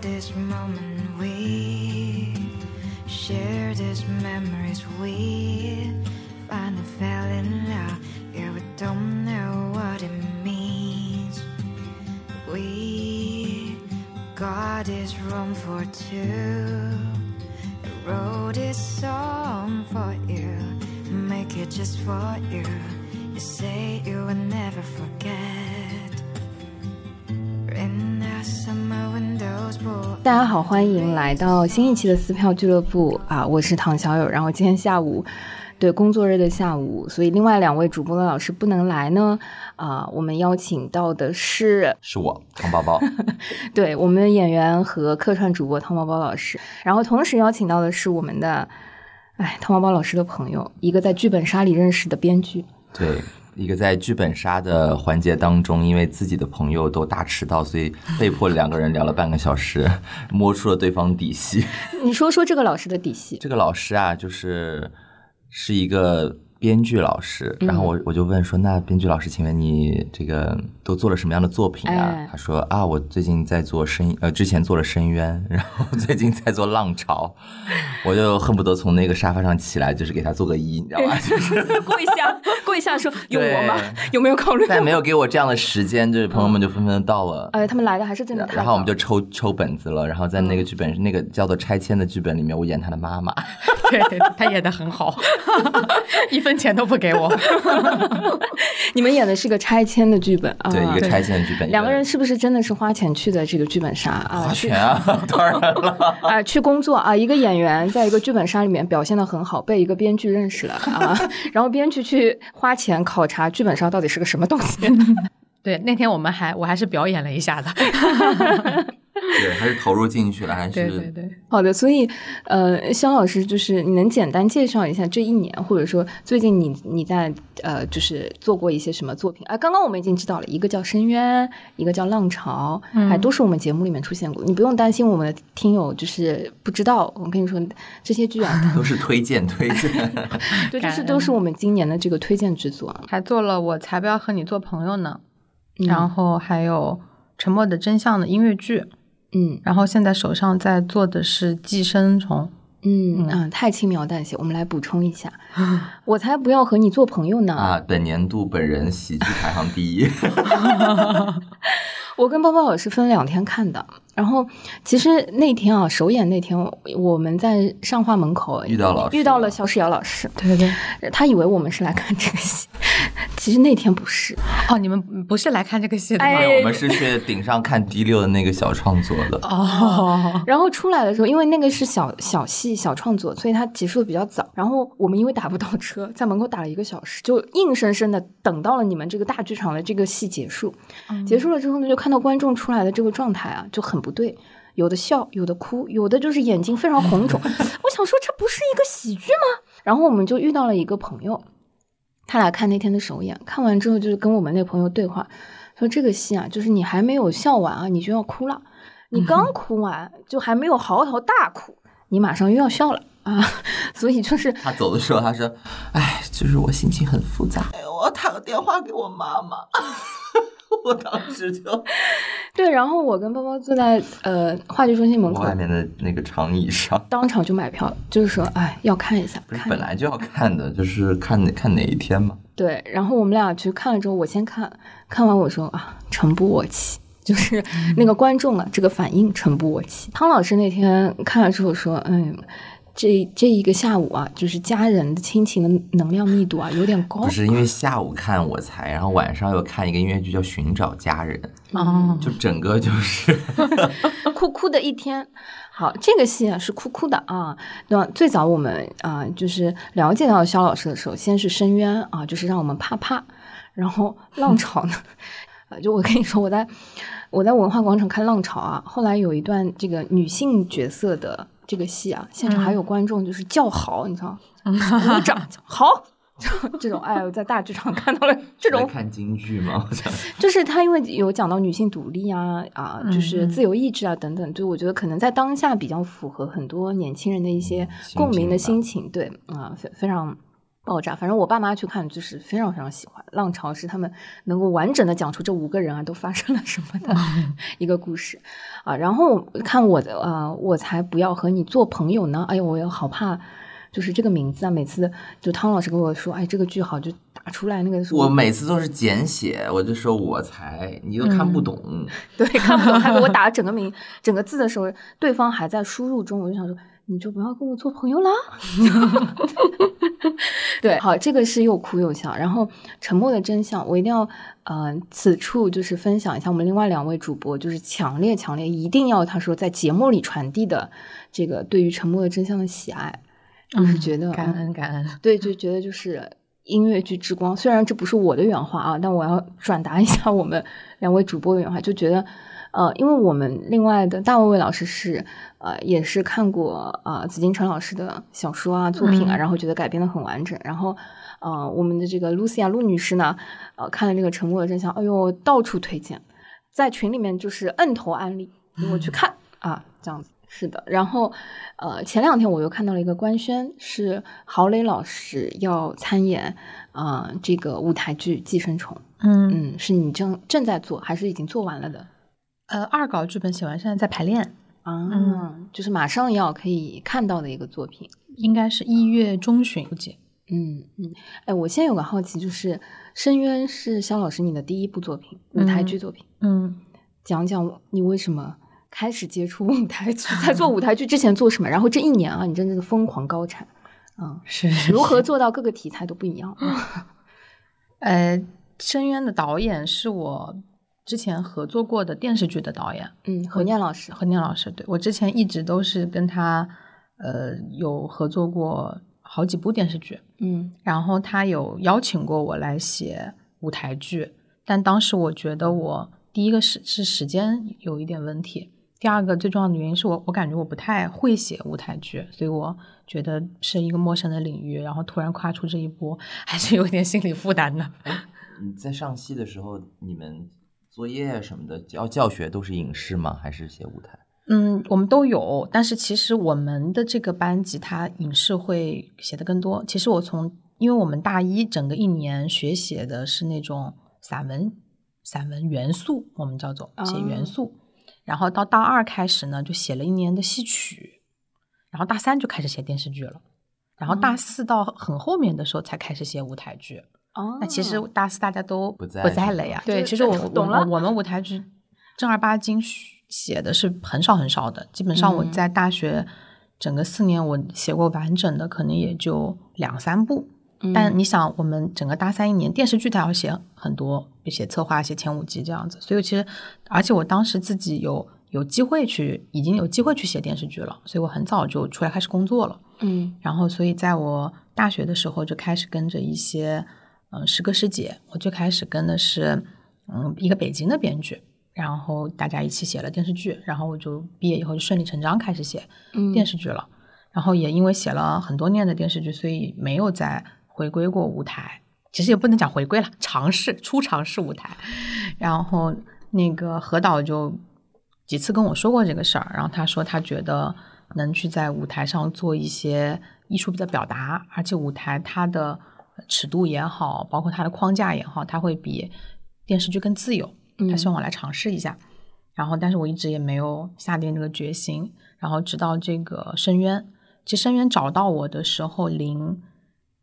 this moment we share these memories we finally fell in love. Yeah we don't know what it means. We got this room for two. I wrote this song for you make it just for you 大家好，欢迎来到新一期的撕票俱乐部啊！我是唐小友。然后今天下午，对工作日的下午，所以另外两位主播的老师不能来呢。啊，我们邀请到的是，是我汤包包，对我们的演员和客串主播汤包包老师。然后同时邀请到的是我们的，哎，汤包包老师的朋友，一个在剧本杀里认识的编剧。对，一个在剧本杀的环节当中，因为自己的朋友都大迟到，所以被迫两个人聊了半个小时，摸出了对方底细。你说说这个老师的底细。这个老师啊，就是是一个编剧老师，然后我我就问说，那编剧老师，请问你这个都做了什么样的作品啊？哎他说啊，我最近在做深呃，之前做了深渊，然后最近在做浪潮，我就恨不得从那个沙发上起来，就是给他做个揖，你知道吧？就 是 跪下，跪下说有我吗？有没有考虑？但没有给我这样的时间，就是朋友们就纷纷的到了。哎，他们来的还是真的。然后我们就抽抽本子了，然后在那个剧本、那个叫做拆迁的剧本里面，我演他的妈妈。对他演的很好，一分钱都不给我。你们演的是个拆迁的剧本啊？对，一个拆迁的剧本。两个人是不是真的是花钱去的这个剧本杀啊？花去钱啊，当然了。啊，去工作啊！一个演员在一个剧本杀里面表现的很好，被一个编剧认识了啊，然后编剧去花钱考察剧本杀到底是个什么东西。对，那天我们还我还是表演了一下的。对，还是投入进去了，还是对对对，好的，所以呃，肖老师就是你能简单介绍一下这一年，或者说最近你你在呃就是做过一些什么作品啊？刚刚我们已经知道了，一个叫《深渊》，一个叫《浪潮》，还都是我们节目里面出现过。你不用担心我们的听友就是不知道，我跟你说这些剧啊，都是推荐推荐。对，就是都是我们今年的这个推荐之作啊。还做了我才不要和你做朋友呢，嗯然后还有《沉默的真相》的音乐剧，嗯然后现在手上在做的是《寄生虫嗯嗯，太轻描淡写。我们来补充一下，我才不要和你做朋友呢。啊，本年度本人喜剧排行第一。我跟包包老师分两天看的，然后其实那天啊，首演那天，我们在上画门口遇到了遇到了肖世尧老师，》。对对对。他以为我们是来看这个戏，其实那天不是。哦，你们不是来看这个戏的吗？哎对，我们是去顶上看第六的那个小创作的。哦，然后出来的时候，因为那个是小小戏小创作，所以它结束的比较早。然后我们因为打不到车，在门口打了一个小时，就硬生生的等到了你们这个大剧场的这个戏结束。结束了之后呢，就看到观众出来的这个状态啊，就很不对。有的笑，有的哭，有的就是眼睛非常红肿。我想说，这不是一个喜剧吗？然后我们就遇到了一个朋友，他俩看那天的首演，看完之后就是跟我们那朋友对话，说这个戏啊，就是你还没有笑完啊，你就要哭了。你刚哭完，就还没有嚎啕大哭，你马上又要笑了啊！所以就是他走的时候，他说：“哎，就是我心情很复杂，哎，我要打个电话给我妈妈。” 我当时就 对，然后我跟包包坐在呃话剧中心门口，外面的那个长椅上，当场就买票，就是说，哎，要看一下，不是看本来就要看的，就是看哪看哪一天嘛。对，然后我们俩去看了之后，我先看，看完我说啊，诚不我欺，就是 那个观众啊，这个反应诚不我欺。汤老师那天看了之后说，嗯。这这一个下午啊，就是家人的亲情的能量密度啊，有点高不。是因为下午看我才，然后晚上又看一个音乐剧叫《寻找家人》，哦，就整个就是 哭哭的一天。好，这个戏啊是哭哭的啊。那最早我们啊、就是了解到肖老师的时候，先是深渊啊，就是让我们怕怕，然后浪潮呢，呃，就我跟你说，我在我在文化广场看浪潮啊，后来有一段这个女性角色的这个戏啊，现场还有观众就是叫好，你知道？鼓掌好。这种哎，我在大剧场看到了这种看京剧吗？就是他因为有讲到女性独立啊啊，就是嗯自由意志啊等等，就我觉得可能在当下比较符合很多年轻人的一些共鸣的心情，对啊，非非常爆炸。反正我爸妈去看就是非常非常喜欢。浪潮是他们能够完整的讲出这五个人啊都发生了什么的 一个故事啊。然后看我的呃，我才不要和你做朋友呢。哎呦，我又好怕。就是这个名字啊，每次就汤老师跟我说，哎，这个句号就打出来那个。我每次都是简写，我就说我才，你又看不懂。对，看不懂。他给我打整个名、整个字的时候，对方还在输入中，我就想说，你就不要跟我做朋友啦。对，好，这个是又哭又笑。然后沉默的真相，我一定要，呃，此处就是分享一下我们另外两位主播，就是强烈强烈一定要他说在节目里传递的这个对于沉默的真相的喜爱。就是觉得感恩感恩，对，就觉得就是音乐剧之光。虽然这不是我的原话啊，但我要转达一下我们两位主播的原话，就觉得，呃，因为我们另外的大卫卫老师是，呃，也是看过啊紫金陈老师的小说啊作品啊，然后觉得改编的很完整。然后，呃，我们的这个露西亚陆女士呢，呃，看了这个《沉默的真相》，哎呦，到处推荐，在群里面就是摁头安利，我去看啊，这样子。是的，然后，呃，前两天我又看到了一个官宣，是郝蕾老师要参演啊这个舞台剧《寄生虫》。嗯嗯，是你正正在做，还是已经做完了的？呃，二稿剧本写完，现在在排练啊，就是马上要可以看到的一个作品，应该是一月中旬估计。嗯嗯，哎，我现在有个好奇，就是《深渊》是肖老师你的第一部作品，舞台剧作品。嗯，讲讲你为什么？开始接触舞台剧，在做舞台剧之前做什么？然后这一年啊，你真的是疯狂高产，嗯，是如何做到各个题材都不一样？呃，深渊的导演是我之前合作过的电视剧的导演，嗯，何念老师，何念老师，对我之前一直都是跟他，呃，有合作过好几部电视剧，嗯，然后他有邀请过我来写舞台剧，但当时我觉得我第一个是是时间有一点问题。第二个最重要的原因是我，我感觉我不太会写舞台剧，所以我觉得是一个陌生的领域，然后突然跨出这一步，还是有点心理负担的。你在上戏的时候，你们作业什么的教教学都是影视吗？还是写舞台？嗯，我们都有，但是其实我们的这个班级，它影视会写的更多。其实我从，因为我们大一整个一年学写的是那种散文，散文元素，我们叫做写元素。然后到大二开始呢，就写了一年的戏曲，然后大三就开始写电视剧了，然后大四到很后面的时候才开始写舞台剧。哦，那其实大四大家都不在不在了呀。对，其实我懂了。我们舞台剧正儿八经写的是很少很少的，基本上我在大学整个四年我写过完整的可能也就两三部。但你想，我们整个大三一年电视剧，它要写很多，写策划、写前五集这样子。所以其实，而且我当时自己有有机会去，已经有机会去写电视剧了。所以我很早就出来开始工作了。嗯，然后所以在我大学的时候就开始跟着一些嗯师哥师姐，我最开始跟的是嗯一个北京的编剧，然后大家一起写了电视剧，然后我就毕业以后就顺理成章开始写电视剧了。然后也因为写了很多年的电视剧，所以没有再。回归过舞台，其实也不能讲回归了，尝试初尝试舞台。然后那个何导就几次跟我说过这个事儿，然后他说他觉得能去在舞台上做一些艺术的表达，而且舞台它的尺度也好，包括它的框架也好，它会比电视剧更自由。他希望我来尝试一下。然后，但是我一直也没有下定这个决心。然后直到这个深渊，其实深渊找到我的时候，零。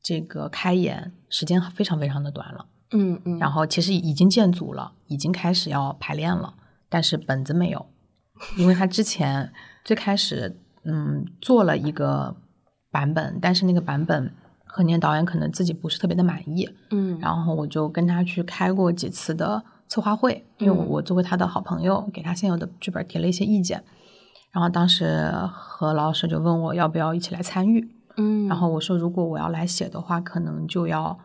这个开演时间非常非常的短了，嗯嗯，然后其实已经建组了，已经开始要排练了，但是本子没有，因为他之前最开始嗯做了一个版本，但是那个版本何年导演可能自己不是特别的满意，嗯，然后我就跟他去开过几次的策划会，因为我作为他的好朋友，给他现有的剧本提了一些意见，然后当时何老师就问我要不要一起来参与。嗯，然后我说，如果我要来写的话，可能就要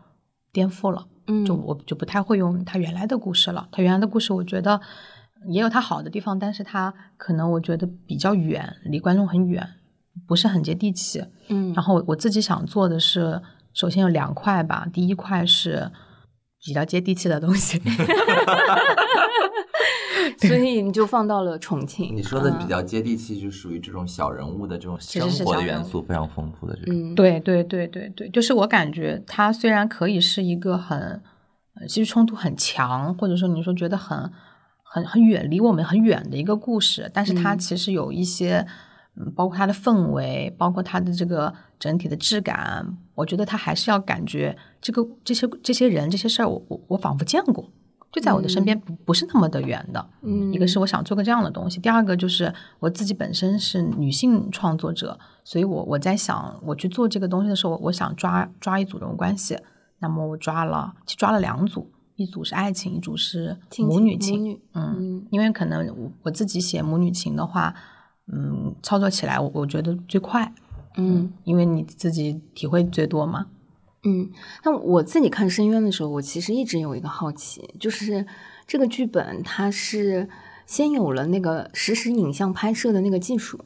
颠覆了，嗯，就我就不太会用他原来的故事了。他原来的故事，我觉得也有他好的地方，但是他可能我觉得比较远，离观众很远，不是很接地气。嗯，然后我自己想做的是，首先有两块吧，第一块是比较接地气的东西。所以你就放到了重庆。你说的比嗯较接地气，就属于这种小人物的这种生活的元素非常丰富的这种。嗯，对对对对对，就是我感觉它虽然可以是一个很，呃其实冲突很强，或者说你说觉得很很很远离我们很远的一个故事，但是它嗯其实有一些，嗯，包括它的氛围，包括它的这个整体的质感，我觉得它还是要感觉这个这些这些人这些事儿，我我我仿佛见过。就在我的身边，不不是那么的远的。嗯一个是我想做个这样的东西，第二个就是我自己本身是女性创作者，所以我我在想，我去做这个东西的时候，我想抓抓一组人物关系。那么我抓了，去抓了两组，一组是爱情，一组是母女情。母女嗯，嗯因为可能我我自己写母女情的话，嗯，操作起来我我觉得最快，嗯因为你自己体会最多嘛。嗯，那我自己看《深渊》的时候，我其实一直有一个好奇，就是这个剧本它是先有了那个实时影像拍摄的那个技术，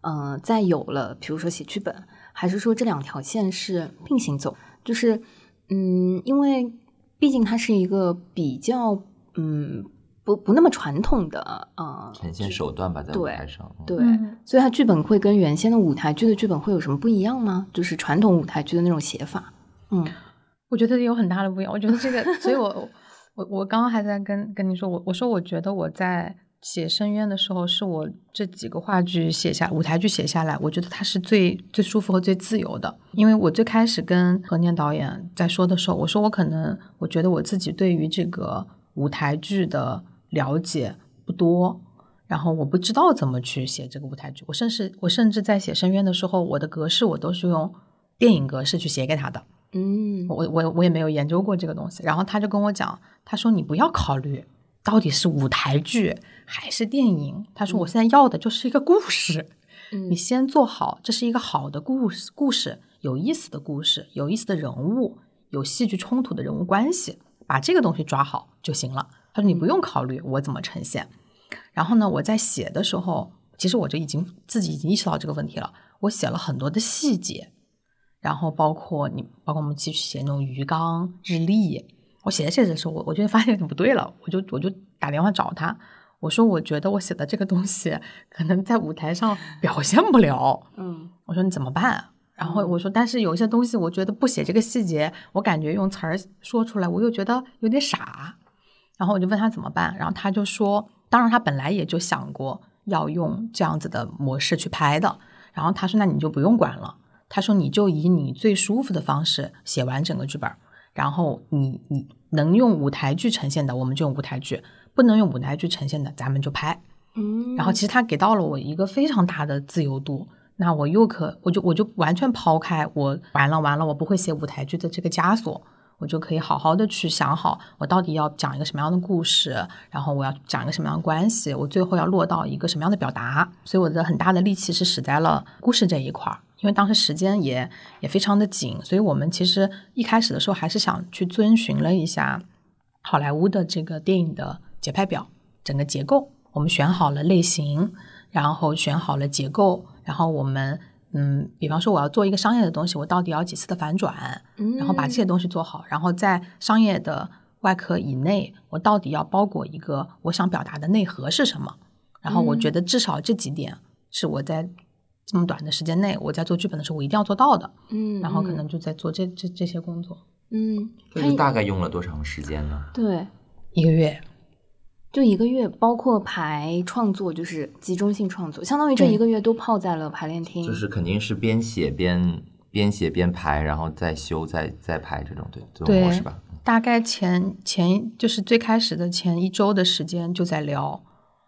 呃，再有了比如说写剧本，还是说这两条线是并行走？就是嗯，因为毕竟它是一个比较嗯不不那么传统的呃呈现手段吧，在舞台上。嗯对，嗯所以它剧本会跟原先的舞台剧的剧本会有什么不一样吗？就是传统舞台剧的那种写法。嗯我觉得有很大的不一样。我觉得这个，所以我我我刚刚还在跟跟你说，我我说我觉得我在写《深渊》的时候，是我这几个话剧写下舞台剧写下来，我觉得它是最最舒服和最自由的。因为我最开始跟何念导演在说的时候，我说我可能我觉得我自己对于这个舞台剧的了解不多。然后我不知道怎么去写这个舞台剧，我甚至我甚至在写《深渊》的时候，我的格式我都是用电影格式去写给他的。嗯我我我也没有研究过这个东西。然后他就跟我讲，他说你不要考虑到底是舞台剧还是电影，他说我现在要的就是一个故事，嗯你先做好，这是一个好的故事，故事有意思的故事，有意思的人物，有戏剧冲突的人物关系，把这个东西抓好就行了。他说你不用考虑我怎么呈现。然后呢，我在写的时候，其实我就已经自己已经意识到这个问题了。我写了很多的细节，然后包括你，包括我们继续写那种鱼缸、日历。我写着写着的时候，我我就发现不对了，我就我就打电话找他，我说我觉得我写的这个东西可能在舞台上表现不了，嗯我说你怎么办？然后我说，但是有一些东西，我觉得不写这个细节，我感觉用词儿说出来，我又觉得有点傻。然后我就问他怎么办，然后他就说，当然他本来也就想过要用这样子的模式去拍的。然后他说，那你就不用管了。他说，你就以你最舒服的方式写完整个剧本，然后你你能用舞台剧呈现的，我们就用舞台剧；不能用舞台剧呈现的，咱们就拍。嗯，然后其实他给到了我一个非常大的自由度，那我又可我就我就完全抛开我完了完了，我不会写舞台剧的这个枷锁，我就可以好好的去想好我到底要讲一个什么样的故事，然后我要讲一个什么样的关系，我最后要落到一个什么样的表达，所以我的很大的力气是使在了故事这一块儿。因为当时时间也也非常的紧，所以我们其实一开始的时候还是想去遵循了一下好莱坞的这个电影的节拍表，整个结构，我们选好了类型，然后选好了结构，然后我们嗯，比方说我要做一个商业的东西，我到底要几次的反转，然后把这些东西做好，然后在商业的外壳以内，我到底要包裹一个我想表达的内核是什么？然后我觉得至少这几点是我在这么短的时间内，我在做剧本的时候我一定要做到的。嗯，然后可能就在做这这这些工作，嗯，这个大概用了多长时间呢？对，一个月。就一个月，包括排创作，就是集中性创作，相当于这一个月都泡在了排练厅。就是肯定是边写边边写边排，然后再修再再排这种对这种模式吧。大概前前就是最开始的前一周的时间就在聊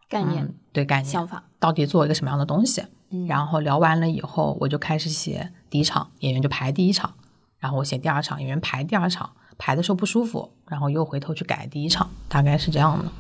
概念、嗯对概念想法。到底做一个什么样的东西。嗯然后聊完了以后，我就开始写第一场，演员就排第一场，然后我写第二场，演员排第二场，排的时候不舒服，然后又回头去改第一场，大概是这样的。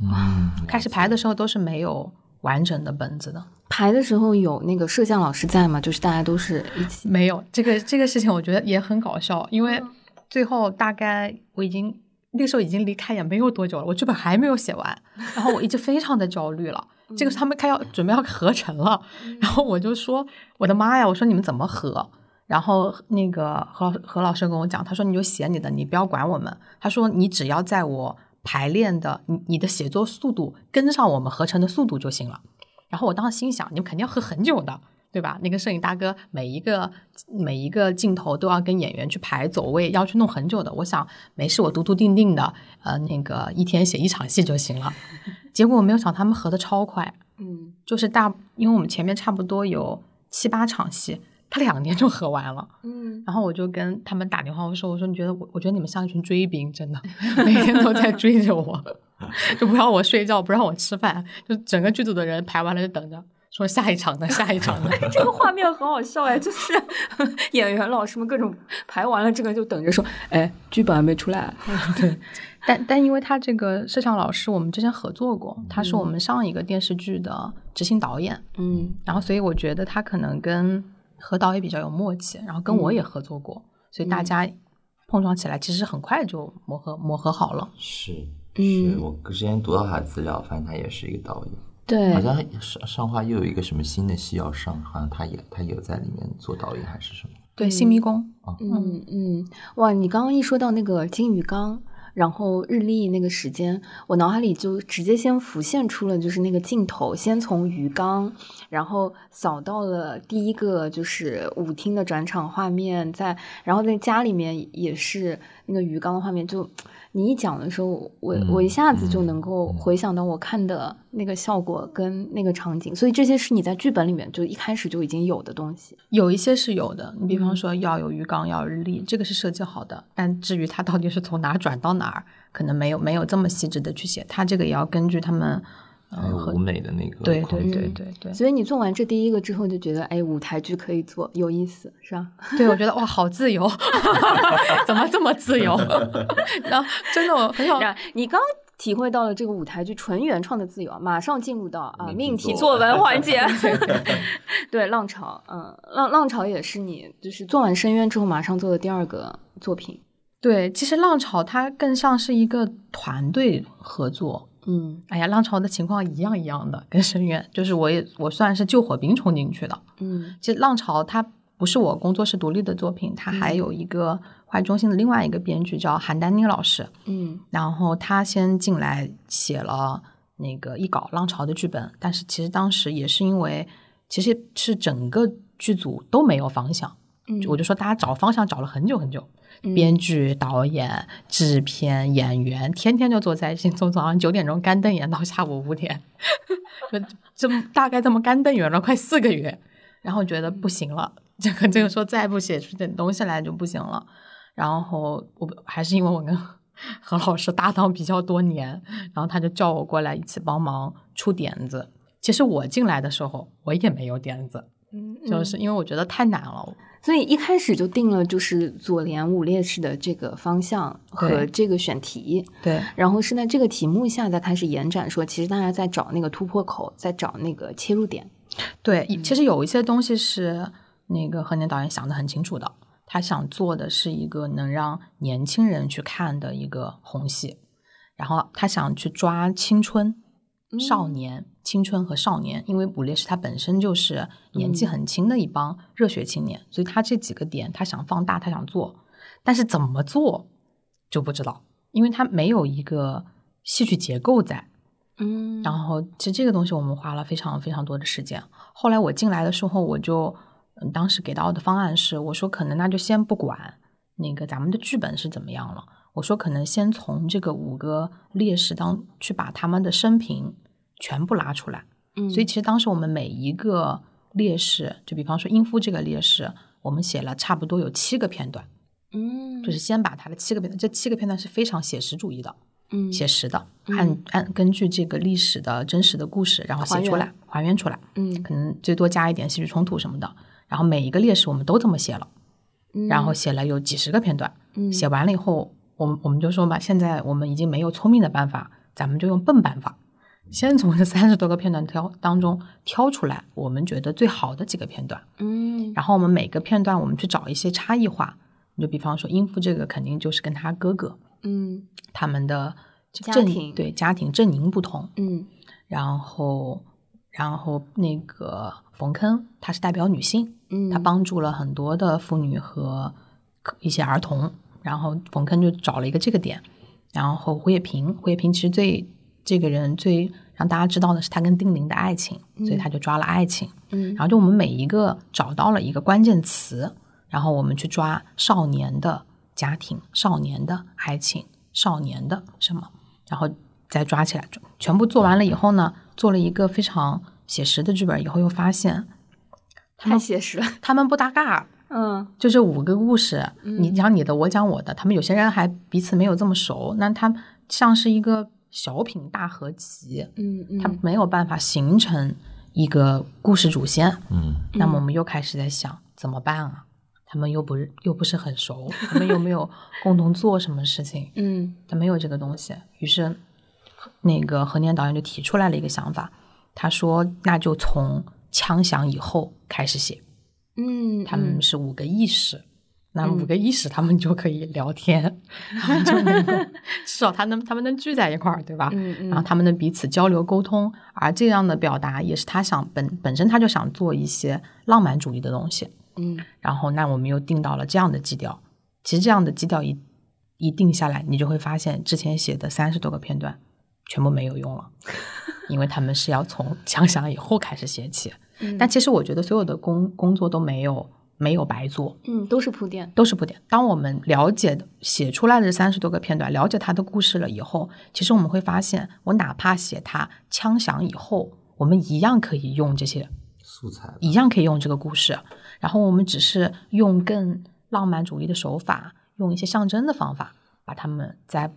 嗯，开始排的时候都是没有完整的本子的，排的时候有那个摄像老师在吗？就是大家都是一起。没有这个这个事情，我觉得也很搞笑，因为最后大概我已经那时候已经离开也没有多久了，我剧本还没有写完，然后我一直非常的焦虑了。这个是他们开要准备要合成了，然后我就说我的妈呀，我说你们怎么合？然后那个何老何老师跟我讲，他说你就写你的，你不要管我们。他说你只要在我排练的你你的写作速度跟上我们合成的速度就行了。然后我当时心想，你们肯定要合很久的。对吧？那个摄影大哥每一个每一个镜头都要跟演员去排走位，要去弄很久的。我想没事，我笃笃定定的，呃，那个一天写一场戏就行了。结果我没有想他们合的超快，嗯，就是大，因为我们前面差不多有七八场戏，他两年就合完了。嗯，然后我就跟他们打电话，我说：“我说你觉得我，我觉得你们像一群追兵，真的 每天都在追着我，就不让我睡觉，不让我吃饭，就整个剧组的人排完了就等着。”说下一场的，下一场的，这个画面很好笑哎，就是 演员老师们各种排完了，这个就等着说，哎，剧本还没出来。对，但但因为他这个摄像老师，我们之前合作过，他是我们上一个电视剧的执行导演，嗯，然后所以我觉得他可能跟何导演比较有默契，然后跟我也合作过，所以大家碰撞起来其实很快就磨合磨合好了。是，是我之前读到他的资料，发现他也是一个导演。对，好像上上画又有一个什么新的戏要上，好像他也他也在里面做导演还是什么？对，新迷宫。嗯嗯，哇，你刚刚一说到那个金鱼缸，然后日历那个时间，我脑海里就直接先浮现出了就是那个镜头，先从鱼缸，然后扫到了第一个就是舞厅的转场画面，在然后在家里面也是那个鱼缸的画面就。你一讲的时候，我我一下子就能够回想到我看的那个效果跟那个场景，所以这些是你在剧本里面就一开始就已经有的东西。有一些是有的，你比方说要有鱼缸，要有日历，这个是设计好的。但至于它到底是从哪转到哪儿，可能没有没有这么细致的去写，它这个也要根据他们。还有舞美的那个，对对对对对，所以你做完这第一个之后，就觉得哎，舞台剧可以做，有意思，是吧？对，我觉得哇，好自由，怎么这么自由？然后真的我很想，你刚体会到了这个舞台剧纯原创的自由，马上进入到啊命题作文环节。对，浪潮，嗯，浪浪潮也是你就是做完深渊之后马上做的第二个作品。对，其实浪潮它更像是一个团队合作。嗯，哎呀，浪潮的情况一样一样的，跟深渊，就是我也我算是救火兵冲进去的。嗯，其实浪潮它不是我工作室独立的作品，它还有一个华语中心的另外一个编剧叫韩丹妮老师。嗯，然后他先进来写了那个一稿浪潮的剧本，但是其实当时也是因为其实是整个剧组都没有方向，嗯，我就说大家找方向找了很久很久。编剧、导演、制片、演员，天天就坐在一起，从早上九点钟干瞪眼到下午五点，就这么大概这么干瞪眼了快四个月，然后觉得不行了，这个这个说再不写出点东西来就不行了，然后我还是因为我跟何老师搭档比较多年，然后他就叫我过来一起帮忙出点子。其实我进来的时候我也没有点子，嗯，就是因为我觉得太难了。所以一开始就定了就是左联五列式的这个方向和这个选题，对，然后是在这个题目下再开始延展，说其实大家在找那个突破口，在找那个切入点。对，其实有一些东西是那个何年导演想的很清楚的，他想做的是一个能让年轻人去看的一个红戏，然后他想去抓青春。少年、青春和少年，因为捕猎师他本身就是年纪很轻的一帮热血青年，所以他这几个点他想放大，他想做，但是怎么做就不知道，因为他没有一个戏剧结构在。嗯，然后其实这个东西我们花了非常非常多的时间。后来我进来的时候，我就嗯，当时给到的方案是，我说可能那就先不管那个咱们的剧本是怎么样了，我说可能先从这个五个烈士当去把他们的生平。全部拉出来，嗯，所以其实当时我们每一个烈士，就比方说英夫这个烈士，我们写了差不多有七个片段，嗯，就是先把他的七个片段，这七个片段是非常写实主义的，嗯，写实的，按按根据这个历史的真实的故事，然后写出来，还原。出来，嗯，可能最多加一点戏剧冲突什么的，然后每一个烈士我们都这么写了，然后写了有几十个片段，嗯，写完了以后，我们我们就说嘛，现在我们已经没有聪明的办法，咱们就用笨办法。先从这三十多个片段挑当中挑出来，我们觉得最好的几个片段，嗯，然后我们每个片段我们去找一些差异化，你就比方说音符这个肯定就是跟他哥哥，嗯，他们的家庭对家庭阵营不同，嗯，然后然后那个冯坑，他是代表女性，嗯。他帮助了很多的妇女和一些儿童。然后冯坑就找了一个这个点，然后胡也平，胡也平其实最这个人最让大家知道的是他跟丁玲的爱情，所以他就抓了爱情。嗯然后就我们每一个找到了一个关键词，然后我们去抓少年的家庭、少年的爱情、少年的什么，然后再抓起来，全部做完了以后呢，做了一个非常写实的剧本以后，又发现太写实了。他们不搭嘎，嗯就这五个故事，你讲你的，我讲我的，他们有些人还彼此没有这么熟，那他像是一个小品大合集，嗯嗯它没有办法形成一个故事主线。嗯，那么我们又开始在想怎么办啊？他们又不是又不是很熟，他们又没有 共同做什么事情，嗯他没有这个东西。于是，那个何年导演就提出来了一个想法，他说：“那就从枪响以后开始写。嗯，他们是五个意识，那五个意识他们就可以聊天，他们就能够 至少他能他们能聚在一块儿，对吧？嗯嗯然后他们能彼此交流沟通，而这样的表达也是他想本本身他就想做一些浪漫主义的东西。嗯然后那我们又定到了这样的基调，其实这样的基调一一定下来，你就会发现之前写的三十多个片段全部没有用了，因为他们是要从 枪响以后开始写起。嗯但其实我觉得所有的工工作都没有没有白做，嗯都是铺垫。都是铺垫。当我们了解的写出来的三十多个片段，了解他的故事了以后，其实我们会发现，我哪怕写他枪响以后，我们一样可以用这些素材一样可以用这个故事，然后我们只是用更浪漫主义的手法，用一些象征的方法，把他们在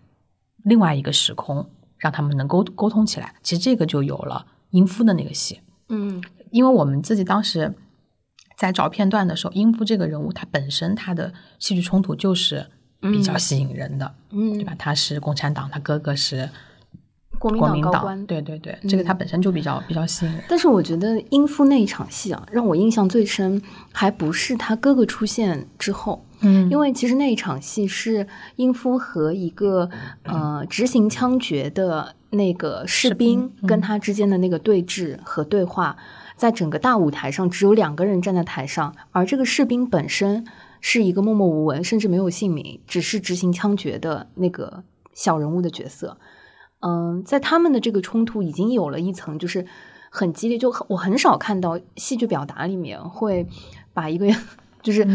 另外一个时空让他们能沟沟通起来。其实这个就有了英夫的那个戏，嗯因为我们自己当时在找片段的时候，英夫这个人物他本身他的戏剧冲突就是比较吸引人的，嗯对吧？他是共产党，他哥哥是国民党高官。对对对，这个他本身就比较比较吸引人。但是我觉得英夫那一场戏啊，让我印象最深，还不是他哥哥出现之后，嗯因为其实那一场戏是英夫和一个呃执行枪决的那个士兵跟他之间的那个对峙和对话，在整个大舞台上只有两个人站在台上，而这个士兵本身是一个默默无闻，甚至没有姓名，只是执行枪决的那个小人物的角色。嗯，在他们的这个冲突已经有了一层，就是很激烈，就很我很少看到戏剧表达里面会把一个 就是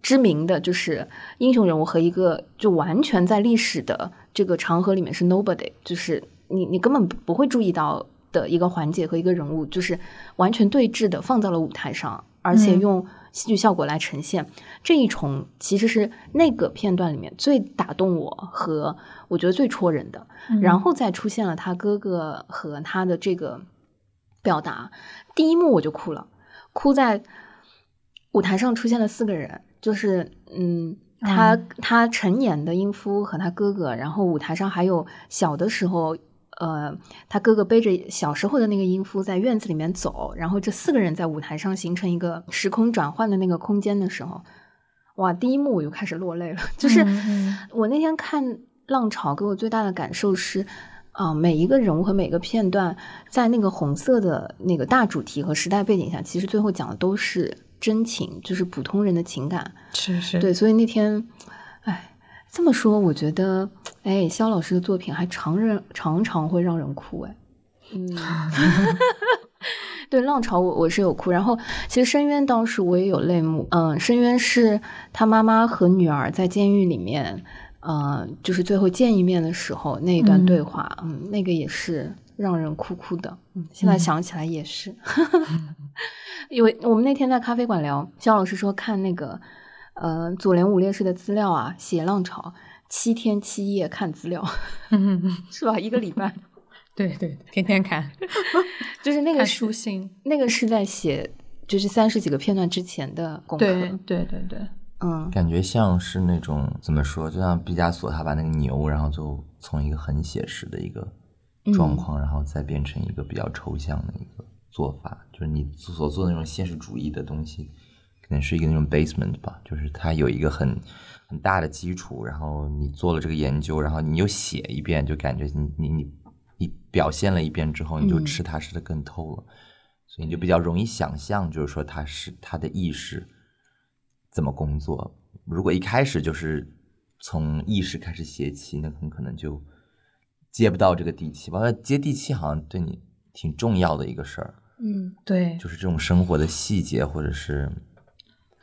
知名的就是英雄人物和一个就完全在历史的这个长河里面是 nobody，就是你你根本不会注意到的一个环节和一个人物，就是完全对峙的放到了舞台上，而且嗯用戏剧效果来呈现。这一重其实是那个片段里面最打动我和我觉得最戳人的。然后再出现了他哥哥和他的这个表达，第一幕我就哭了，哭在舞台上出现了四个人，就是嗯，他、他成年的英夫和他哥哥，然后舞台上还有小的时候。呃，他哥哥背着小时候的那个音符在院子里面走，然后这四个人在舞台上形成一个时空转换的那个空间的时候，哇，第一幕我就开始落泪了。就是嗯我那天看《浪潮》，给我最大的感受是，啊、每一个人物和每个片段，在那个红色的那个大主题和时代背景下，其实最后讲的都是真情，就是普通人的情感。是是，对，所以那天，哎，这么说，我觉得，哎，肖老师的作品还常人常常会让人哭，哎，嗯 对，浪潮我我是有哭，然后其实深渊当时我也有泪目，嗯，深渊是他妈妈和女儿在监狱里面，呃，就是最后见一面的时候那一段对话，嗯那个也是让人哭哭的，嗯，现在想起来也是，因为我们那天在咖啡馆聊，肖老师说看那个。呃，左联五烈士的资料啊，写浪潮七天七夜看资料，是吧？一个礼拜，对对，天天看，就是那个书信，那个是在写，就是三十几个片段之前的功课。对对对对，嗯，感觉像是那种怎么说，就像毕加索他把那个牛，然后就从一个很写实的一个状况，然后再变成一个比较抽象的一个做法，就是你所做的那种现实主义的东西，可能是一个那种 basement 吧，就是它有一个很很大的基础，然后你做了这个研究，然后你又写一遍，就感觉你你你你表现了一遍之后，你就吃它吃的更透了，所以你就比较容易想象，就是说他是他的意识怎么工作。如果一开始就是从意识开始写起，那很可能就接不到这个地气。包括接地气，好像对你挺重要的一个事儿。嗯，对，就是这种生活的细节或者是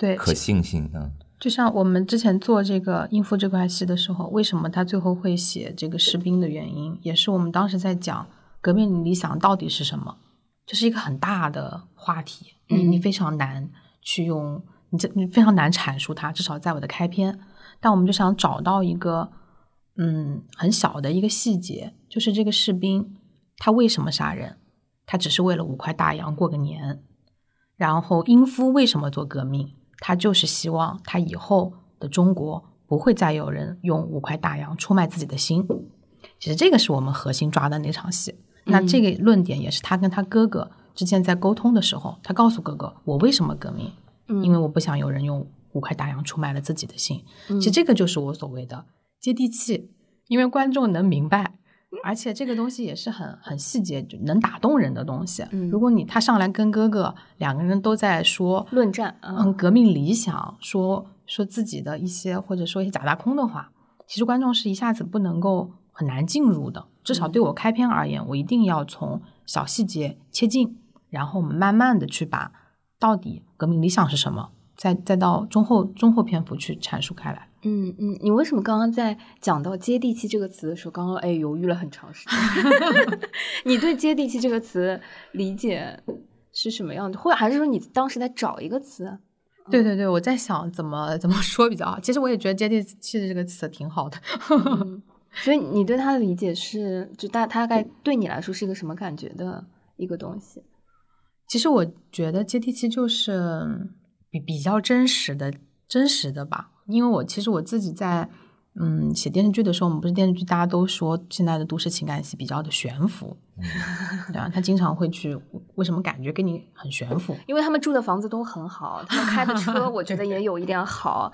对可信性，嗯，就像我们之前做这个应付这块戏的时候，为什么他最后会写这个士兵的原因，也是我们当时在讲革命理想到底是什么，这是一个很大的话题，你你非常难去用，你这你非常难阐述它，至少在我的开篇，但我们就想找到一个嗯很小的一个细节，就是这个士兵他为什么杀人，他只是为了五块大洋过个年。然后英夫为什么做革命？他就是希望他以后的中国不会再有人用五块大洋出卖自己的心。其实这个是我们核心抓的那场戏。那这个论点也是他跟他哥哥之间在沟通的时候，他告诉哥哥：“我为什么革命？因为我不想有人用五块大洋出卖了自己的心。”其实这个就是我所谓的接地气，因为观众能明白。而且这个东西也是很很细节，就能打动人的东西。嗯如果你他上来跟哥哥两个人都在说论战，嗯嗯，革命理想，说说自己的一些或者说一些假大空的话，其实观众是一下子不能够很难进入的。至少对我开篇而言，我一定要从小细节切进，然后我们慢慢的去把到底革命理想是什么，再再到中后中后篇幅去阐述开来。嗯嗯，你为什么刚刚在讲到“接地气”这个词的时候，刚刚哎犹豫了很长时间？你对“接地气”这个词理解是什么样的？或者还是说你当时在找一个词？对对对，我在想怎么怎么说比较好。其实我也觉得“接地气”的这个词挺好的。嗯所以你对它的理解是，就大大概对你来说是一个什么感觉的一个东西？其实我觉得接地气就是比比较真实的、真实的吧。因为我其实我自己在嗯写电视剧的时候，我们不是电视剧，大家都说现在的都市情感戏比较的悬浮，对吧？他经常会去，为什么感觉跟你很悬浮？因为他们住的房子都很好，他们开的车 我觉得也有一点好。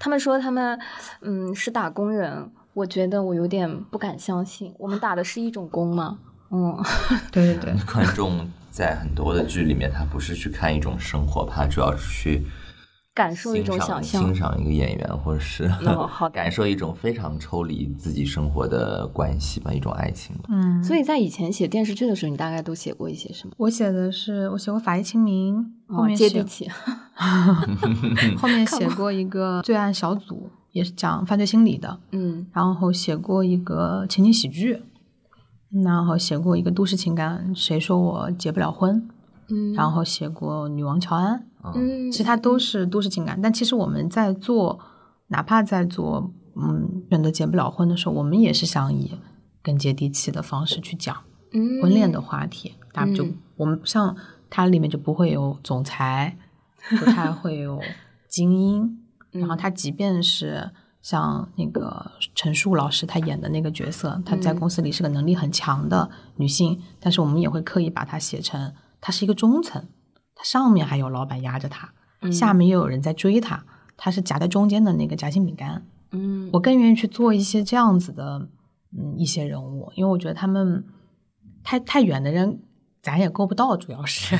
他们说他们嗯是打工人，我觉得我有点不敢相信。我们打的是一种工吗？嗯，对对对，观众在很多的剧里面，他不是去看一种生活，他主要是去感受一种欣赏想象欣赏一个演员，或者是、哦好 感受一种非常抽离自己生活的关系吧，一种爱情吧。嗯，所以在以前写电视剧的时候，你大概都写过一些什么？我写的是我写过《法医秦明》，后哦面写接地气。后面写 过一个罪案小组，也是讲犯罪心理的。嗯然后写过一个情景喜剧，然后写过一个都市情感，谁说我结不了婚？嗯然后写过女王乔安，嗯，其实它都是都市情感。但其实我们在做，哪怕在做嗯选择结不了婚的时候，我们也是想以更接地气的方式去讲嗯婚恋的话题。大家就、嗯。我们像它里面就不会有总裁，不太会有 精英，然后嗯。他即便是像那个陈数老师他演的那个角色，她在嗯。公司里是个能力很强的女性，但是我们也会刻意把她写成她是一个中层，她上面还有老板压着他，嗯下面又有人在追他，他是夹在中间的那个夹心饼干。嗯我更愿意去做一些这样子的嗯一些人物，因为我觉得他们太太远的人咱也够不到，主要是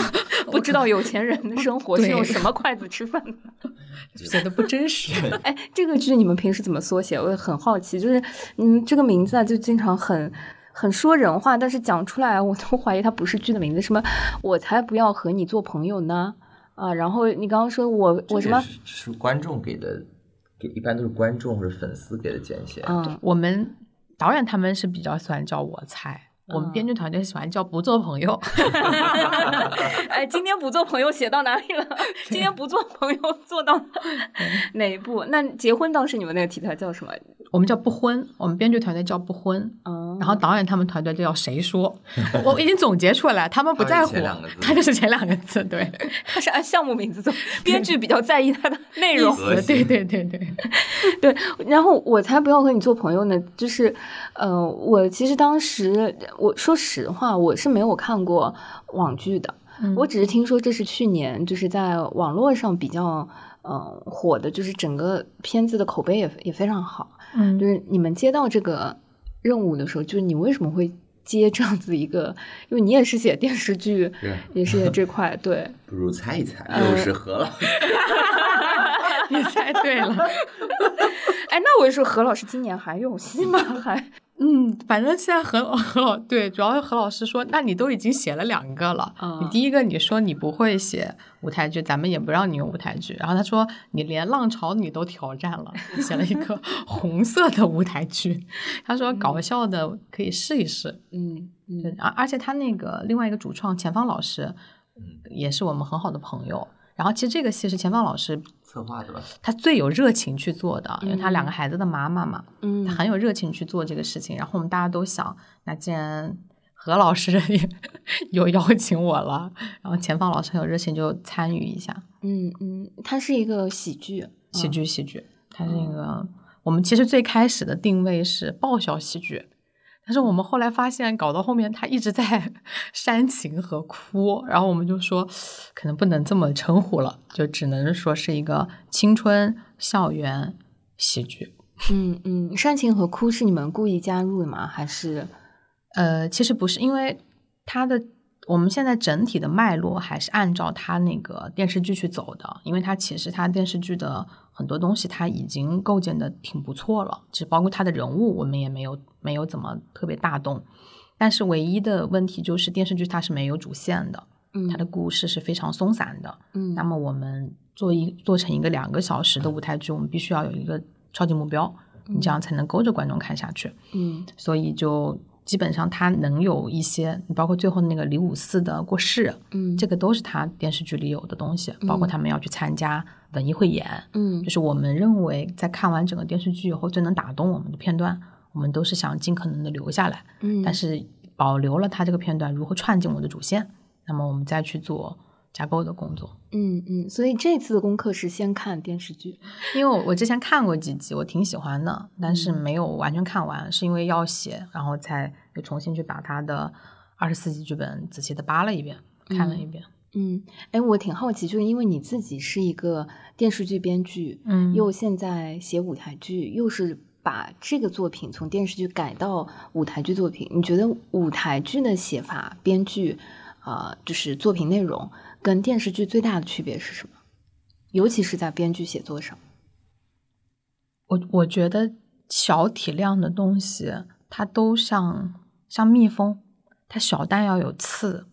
不知道有钱人的生活是用什么筷子吃饭的。觉得不真实。哎，这个剧你们平时怎么缩写？我也很好奇。就是，嗯，这个名字啊，就经常很很说人话，但是讲出来，我都怀疑它不是剧的名字。什么，我才不要和你做朋友呢？啊，然后你刚刚说我我什么？是是观众给的，给一般都是观众或者粉丝给的简写。嗯，我们导演他们是比较喜欢叫我猜，我们嗯编剧团队喜欢叫不做朋友。哎，今天不做朋友写到哪里了？今天不做朋友做到哪一步？那结婚当时你们那个题材叫什么？我们叫不婚，我们编剧团队叫不婚，嗯，然后导演他们团队就叫谁说。我 我已经总结出来，他们不在乎他就是前两个字，对，他是按项目名字做，编剧比较在意他的内容。和谐对对对对，对，然后我才不要和你做朋友呢。就是，呃，我其实当时我说实话，我是没有看过网剧的，嗯我只是听说这是去年就是在网络上比较呃火的，就是整个片子的口碑也也非常好。嗯就是你们接到这个任务的时候，就是你为什么会接这样子一个？因为你也是写电视剧，是也是写这块，对，不如猜一猜，呃又是何老师。你猜对了。哎，那我就说何老师今年还有戏吗？还嗯，反正现在何老何老对，主要是何老师说，那你都已经写了两个了，嗯你第一个你说你不会写舞台剧，咱们也不让你用舞台剧，然后他说你连浪潮你都挑战了，写了一个 红色的舞台剧，他说搞笑的可以试一试，嗯对，嗯而而且他那个另外一个主创钱方老师，也是我们很好的朋友。然后其实这个戏是钱芳老师策划的吧？他最有热情去做的，因为他两个孩子的妈妈嘛，嗯他很有热情去做这个事情。然后我们大家都想，那既然何老师 也有邀请我了，然后钱芳老师很有热情，就参与一下嗯嗯，它是一个喜剧，喜剧喜剧。它是一个我们其实最开始的定位是爆笑喜剧。但是我们后来发现，搞到后面他一直在 煽情和哭，然后我们就说，可能不能这么称呼了，就只能说是一个青春校园喜剧。嗯嗯，煽情和哭是你们故意加入的吗？还是呃，其实不是，因为他的我们现在整体的脉络还是按照它那个电视剧去走的，因为它其实它电视剧的很多东西它已经构建的挺不错了，其实包括它的人物我们也没有没有怎么特别大动，但是唯一的问题就是电视剧它是没有主线的，嗯它的故事是非常松散的，嗯那么我们做一做成一个两个小时的舞台剧，我们必须要有一个超级目标，你这样才能勾着观众看下去。嗯所以就基本上他能有一些，包括最后那个李五四的过世，嗯。这个都是他电视剧里有的东西，包括他们要去参加文艺汇演，嗯。就是我们认为在看完整个电视剧以后最能打动我们的片段，我们都是想尽可能的留下来，嗯，但是保留了他这个片段如何串进我的主线，那么我们再去做架构的工作。嗯嗯，所以这次的功课是先看电视剧，因为我我之前看过几集，我挺喜欢的，但是嗯没有完全看完，是因为要写，然后才又重新去把他的二十四集剧本仔细的扒了一遍，看了一遍。嗯，哎，我挺好奇，就是因为你自己是一个电视剧编剧，嗯又现在写舞台剧，又是把这个作品从电视剧改到舞台剧作品，你觉得舞台剧的写法、编剧，啊、就是作品内容跟电视剧最大的区别是什么？尤其是在编剧写作上。我我觉得小体量的东西，它都像像蜜蜂，它小但要有刺，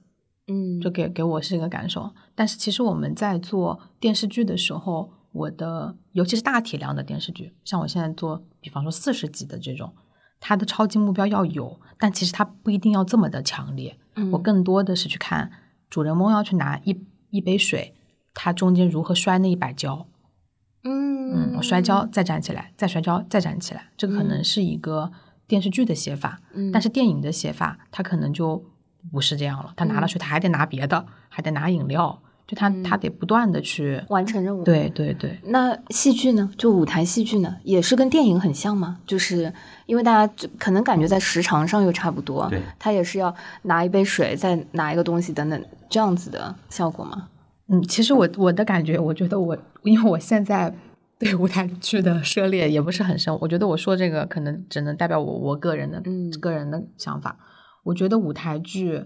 嗯，就给给我是一个感受。但是其实我们在做电视剧的时候，我的尤其是大体量的电视剧，像我现在做，比方说四十集的这种，它的超级目标要有，但其实它不一定要这么的强烈。嗯我更多的是去看主人翁要去拿一一杯水，他中间如何摔那一百跤。嗯嗯，我摔跤再站起来，再摔跤再站起来，这个可能是一个电视剧的写法，嗯但是电影的写法，他可能就不是这样了。他拿了水，他还得拿别的，还得拿饮料，就他他得不断的去完成任务。对对对，那戏剧呢？就舞台戏剧呢，也是跟电影很像吗？就是因为大家就可能感觉在时长上又差不多，对，他也是要拿一杯水，再拿一个东西等等这样子的效果吗？嗯，其实我我的感觉，我觉得我因为我现在对舞台剧的涉猎也不是很深，我觉得我说这个可能只能代表我我个人的、嗯个人的想法。我觉得舞台剧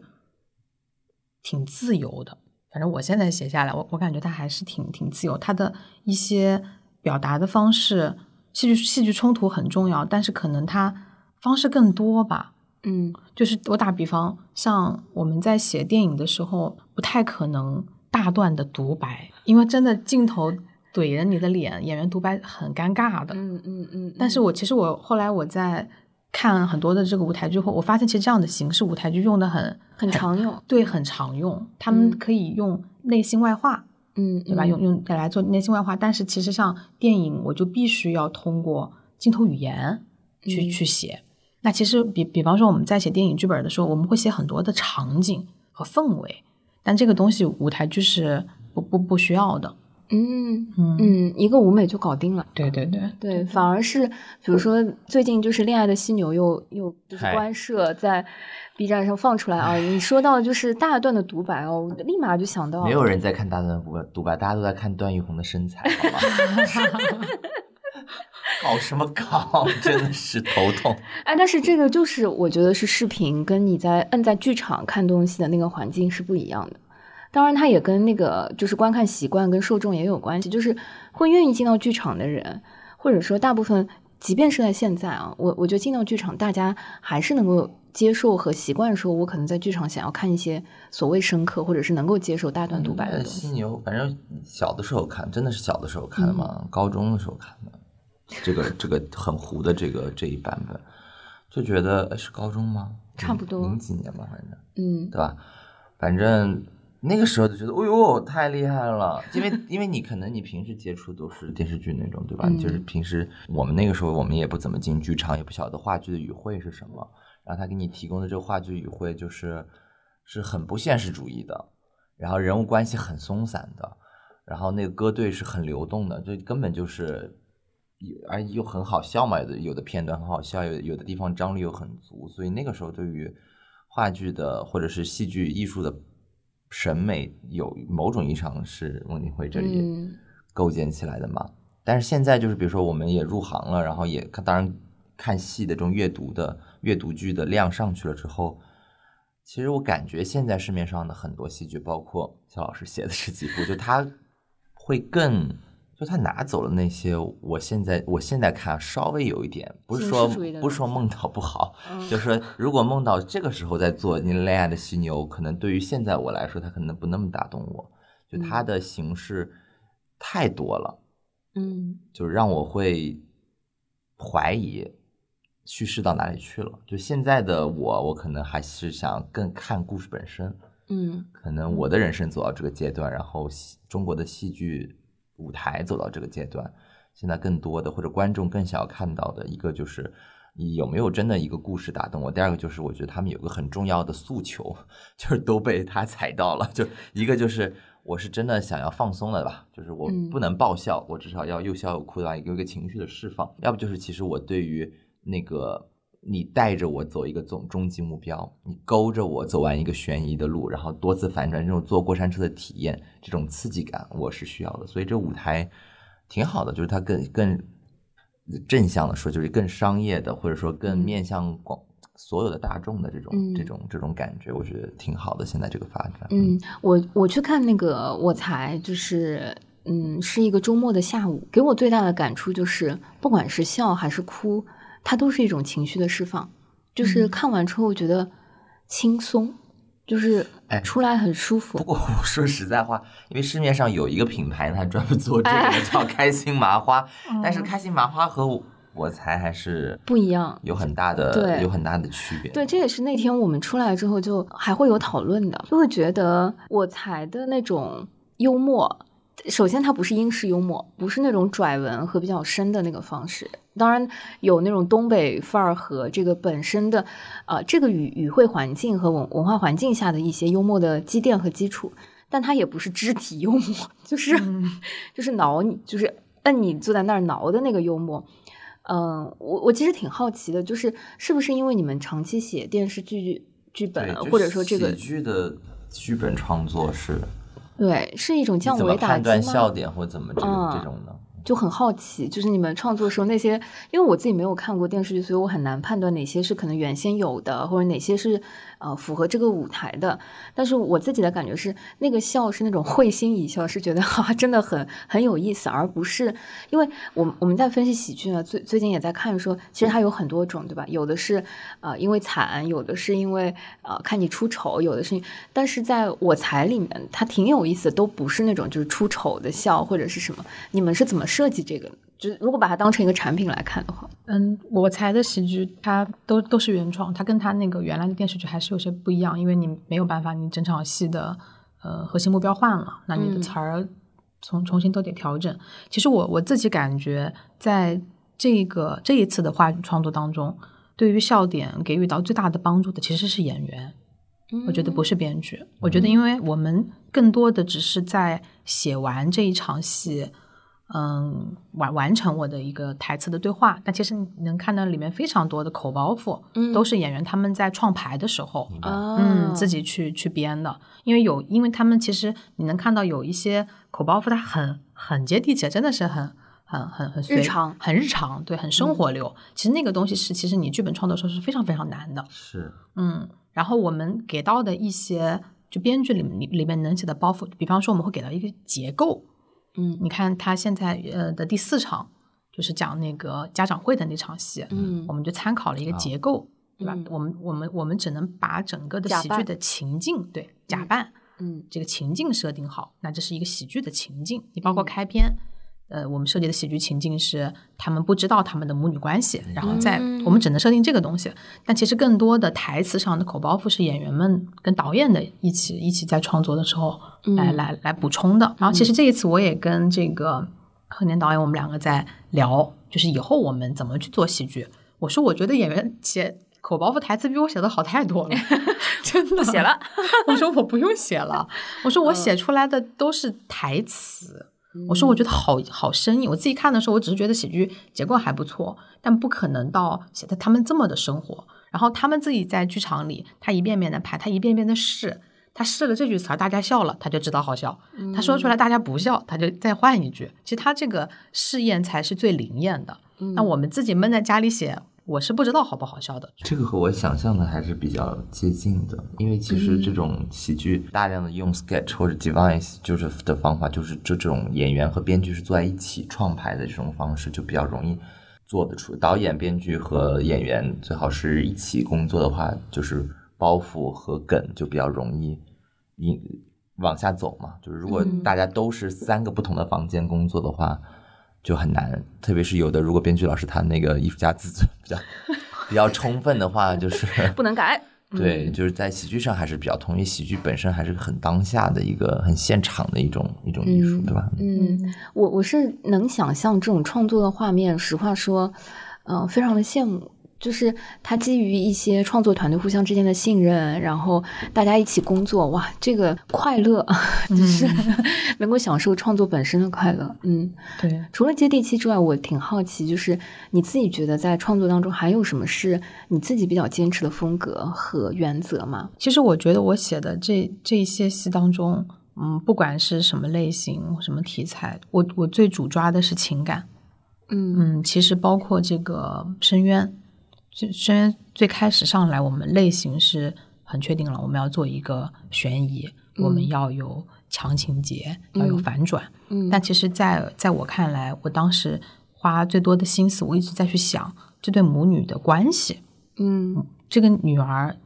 挺自由的，反正我现在写下来，我我感觉他还是挺挺自由，他的一些表达的方式，戏剧戏剧冲突很重要，但是可能他方式更多吧。嗯就是我打比方，像我们在写电影的时候，不太可能大段的独白，因为真的镜头怼着你的脸，演员独白很尴尬的。嗯嗯嗯。但是我其实我后来我在看很多的这个舞台剧后，我发现其实这样的形式舞台剧用的很很常用，对，很常用。他们嗯可以用内心外化，嗯，对吧？嗯用用来做内心外化，但是其实像电影，我就必须要通过镜头语言去、嗯去写。那其实比比方说我们在写电影剧本的时候，我们会写很多的场景和氛围，但这个东西舞台剧是不不不需要的。嗯嗯嗯，一个舞美就搞定了。对对对对，反而是比如说最近就是《恋爱的犀牛》又又就是嗨官摄在 B 站上放出来啊，你说到就是大段的独白哦，我立马就想到没有人在看大段独，独白大家都在看段奕宏的身材，好吗？搞什么搞，真的是头痛。哎，但是这个就是我觉得是视频跟你在摁在剧场看东西的那个环境是不一样的。当然，它也跟那个就是观看习惯跟受众也有关系。就是会愿意进到剧场的人，或者说大部分，即便是在现在啊，我我觉得进到剧场，大家还是能够接受和习惯，说我可能在剧场想要看一些所谓深刻，或者是能够接受大段独白的东西。犀牛，反正小的时候看，真的是小的时候看的嘛，高中的时候看的。这个这个很糊的这个这一版本，就觉得是高中吗？差不多零几年吧，反正，嗯，对吧？反正那个时候就觉得，哎呦，太厉害了！因为因为你可能你平时接触都是电视剧那种，对吧？就是平时我们那个时候我们也不怎么进剧场，也不晓得话剧的语汇是什么。然后他给你提供的这个话剧语汇就是是很不现实主义的，然后人物关系很松散的，然后那个歌队是很流动的，就根本就是。而又很好笑嘛，有的有的片段很好笑，有有的地方张力又很足，所以那个时候对于话剧的或者是戏剧艺术的审美，有某种意义上是孟京辉这里构建起来的嘛。但是现在就是比如说我们也入行了，然后也当然看戏的这种阅读的阅读剧的量上去了之后，其实我感觉现在市面上的很多戏剧，包括肖老师写的这几部，就他会更。就他拿走了那些，我现在我现在看稍微有一点，不是说不是说梦到不好，就是说如果梦到这个时候在做《你恋爱的犀牛》，可能对于现在我来说，他可能不那么打动我。就他的形式太多了，嗯，就是让我会怀疑叙事到哪里去了。就现在的我，我可能还是想更看故事本身，嗯，可能我的人生走到这个阶段，然后中国的戏剧。舞台走到这个阶段，现在更多的或者观众更想要看到的一个就是有没有真的一个故事打动我。第二个就是我觉得他们有个很重要的诉求，就是都被他踩到了。就一个就是我是真的想要放松了吧，就是我不能爆笑，我至少要又笑又哭的有一个情绪的释放。要不就是其实我对于那个。你带着我走一个总终极目标，你勾着我走完一个悬疑的路，然后多次反转，这种坐过山车的体验，这种刺激感我是需要的。所以这舞台挺好的，就是它更更正向的说，就是更商业的，或者说更面向广所有的大众的这种这种这种感觉，我觉得挺好的。现在这个发展，嗯，我我去看那个我才就是嗯，是一个周末的下午，给我最大的感触就是，不管是笑还是哭。它都是一种情绪的释放，就是看完之后觉得轻松，就是哎出来很舒服。不过我说实在话，因为市面上有一个品牌，它专门做这个叫开心麻花，但是开心麻花和我才还是不一样，有很大的对有很大的区别。对，这也是那天我们出来之后就还会有讨论的，就会觉得我才的那种幽默。首先，它不是英式幽默，不是那种拽文和比较深的那个方式。当然，有那种东北范儿和这个本身的，呃，这个语语汇环境和文文化环境下的一些幽默的积淀和基础。但它也不是肢体幽默，就是就是挠你，就是摁你坐在那儿挠的那个幽默。嗯，我我其实挺好奇的，就是是不是因为你们长期写电视剧剧本，或者说这个喜剧的剧本创作是。对，是一种降维打击吗？判断笑点或怎么这种这种呢。就很好奇，就是你们创作的时候那些，因为我自己没有看过电视剧，所以我很难判断哪些是可能原先有的，或者哪些是呃符合这个舞台的。但是我自己的感觉是，那个笑是那种会心一笑，是觉得 哈真的很很有意思，而不是因为我我们在分析喜剧呢，最最近也在看说，其实它有很多种，对吧？有的是呃因为惨，有的是因为呃看你出丑，有的是，但是在我才里面，它挺有意思，都不是那种就是出丑的笑或者是什么。你们是怎么？设计这个，就是如果把它当成一个产品来看的话，嗯，我猜的喜剧它都都是原创，它跟它那个原来的电视剧还是有些不一样，因为你没有办法，你整场戏的呃核心目标换了，那你的词儿重重新都得调整。其实我我自己感觉，在这个这一次的话剧创作当中，对于笑点给予到最大的帮助的其实是演员，我觉得不是编剧，我觉得因为我们更多的只是在写完这一场戏。嗯，完完成我的一个台词的对话，但其实你能看到里面非常多的口包袱，嗯，都是演员他们在创牌的时候，嗯，自己去去编的。因为有，因为他们其实你能看到有一些口包袱，它很很接地气，真的是很很很很随日常很日常，对，很生活流。其实那个东西是，其实你剧本创作的时候是非常非常难的。是，嗯，然后我们给到的一些，就编剧里里里面能写的包袱，比方说我们会给到一个结构，嗯你看他现在呃的第四场，就是讲那个家长会的那场戏，嗯我们就参考了一个结构，对吧？嗯我们我们我们只能把整个的喜剧的情境，对假扮、嗯这个情境设定好，那这是一个喜剧的情境。你包括嗯开篇。呃，我们设计的喜剧情境是他们不知道他们的母女关系，然后在、嗯我们只能设定这个东西，但其实更多的台词上的口包袱是演员们跟导演的一起一起在创作的时候来、嗯来来补充的。然后其实这一次我也跟这个贺年导演我们两个在聊，就是以后我们怎么去做喜剧。我说我觉得演员写口包袱台词比我写的好太多了，真的 不写了。我说我不用写了，我说我写出来的都是台词。我说我觉得好好生硬，我自己看的时候，我只是觉得喜剧结构还不错，但不可能到写的他们这么的生活。然后他们自己在剧场里，他一遍遍的拍，他一遍遍的试，他试了这句词儿，大家笑了，他就知道好笑；他说出来大家不笑，他就再换一句。其实他这个试验才是最灵验的。那我们自己闷在家里写，我是不知道好不好笑的。这个和我想象的还是比较接近的，因为其实这种喜剧大量的用 sketch 或者 device 就是的方法，就是这种演员和编剧是坐在一起创排的这种方式，就比较容易做得出。导演、编剧和演员最好是一起工作的话，就是包袱和梗就比较容易引往下走嘛。就是如果大家都是三个不同的房间工作的话，就很难。特别是有的，如果编剧老师他那个艺术家自尊比较 比较充分的话，就是 不能改。对，就是在喜剧上还是比较同意喜剧本身还是很当下的一个很现场的一种一种艺术，对吧？嗯，我我是能想象这种创作的画面。实话说，嗯、非常的羡慕。就是它基于一些创作团队互相之间的信任，然后大家一起工作，哇，这个快乐 就是 能够享受创作本身的快乐。嗯，对，除了接地气之外，我挺好奇，就是你自己觉得在创作当中还有什么是你自己比较坚持的风格和原则吗？其实我觉得我写的这这些戏当中，嗯，不管是什么类型、什么题材，我我最主抓的是情感。嗯嗯，其实包括这个深渊，这深渊最开始上来，我们类型是很确定了，我们要做一个悬疑，我们要有强情节，要有反转。嗯但其实在，在我看来，我当时花最多的心思，我一直在去想这对母女的关系。嗯这个女儿，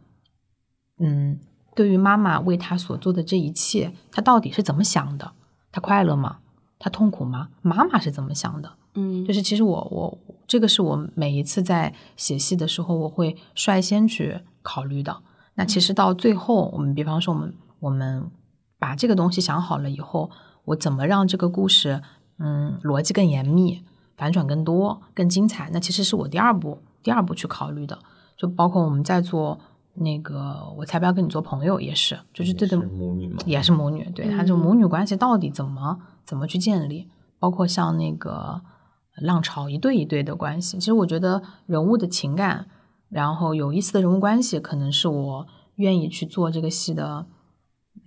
嗯，对于妈妈为她所做的这一切，她到底是怎么想的？她快乐吗？她痛苦吗？妈妈是怎么想的？嗯就是其实我我这个是我每一次在写戏的时候，我会率先去考虑的。那其实到最后，我们比方说我们我们把这个东西想好了以后，我怎么让这个故事嗯逻辑更严密，反转更多、更精彩？那其实是我第二步第二步去考虑的。就包括我们在做那个，我才不要跟你做朋友，也是，就是对的也是母女嘛也是母女，对，她这种母女关系到底怎么怎么去建立？包括像那个浪潮一对一对的关系，其实我觉得人物的情感，然后有意思的人物关系，可能是我愿意去做这个戏的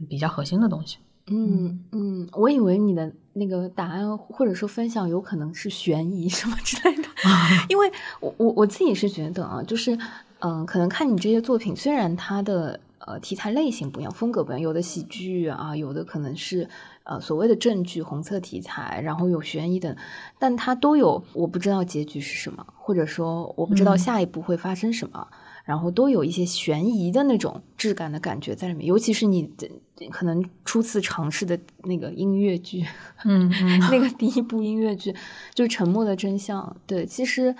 比较核心的东西。嗯嗯，我以为你的那个答案或者说分享有可能是悬疑什么之类的，因为我我我自己是觉得啊，就是嗯、呃可能看你这些作品，虽然它的呃题材类型不一样，风格不一样，有的喜剧啊，有的可能是呃所谓的正剧、红色题材，然后有悬疑等，但它都有我不知道结局是什么，或者说我不知道嗯下一步会发生什么。然后都有一些悬疑的那种质感的感觉在里面，尤其是你的可能初次尝试的那个音乐剧，嗯嗯 那个第一部音乐剧就是《沉默的真相》。对，其实，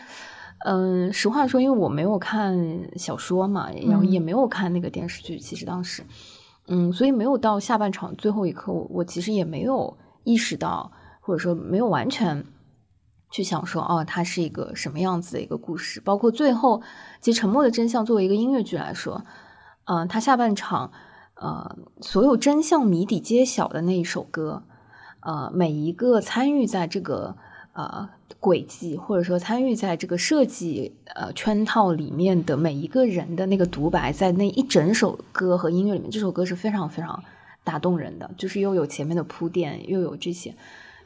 嗯、实话说，因为我没有看小说嘛，然后也没有看那个电视剧，其实当时，嗯，所以没有到下半场最后一刻，我我其实也没有意识到，或者说没有完全。去想说哦，它是一个什么样子的一个故事，包括最后，其实《沉默的真相》作为一个音乐剧来说，嗯、它下半场，呃，所有真相谜底揭晓的那一首歌，呃，每一个参与在这个呃轨迹或者说参与在这个设计呃圈套里面的每一个人的那个独白，在那一整首歌和音乐里面，这首歌是非常非常打动人的，就是又有前面的铺垫，又有这些。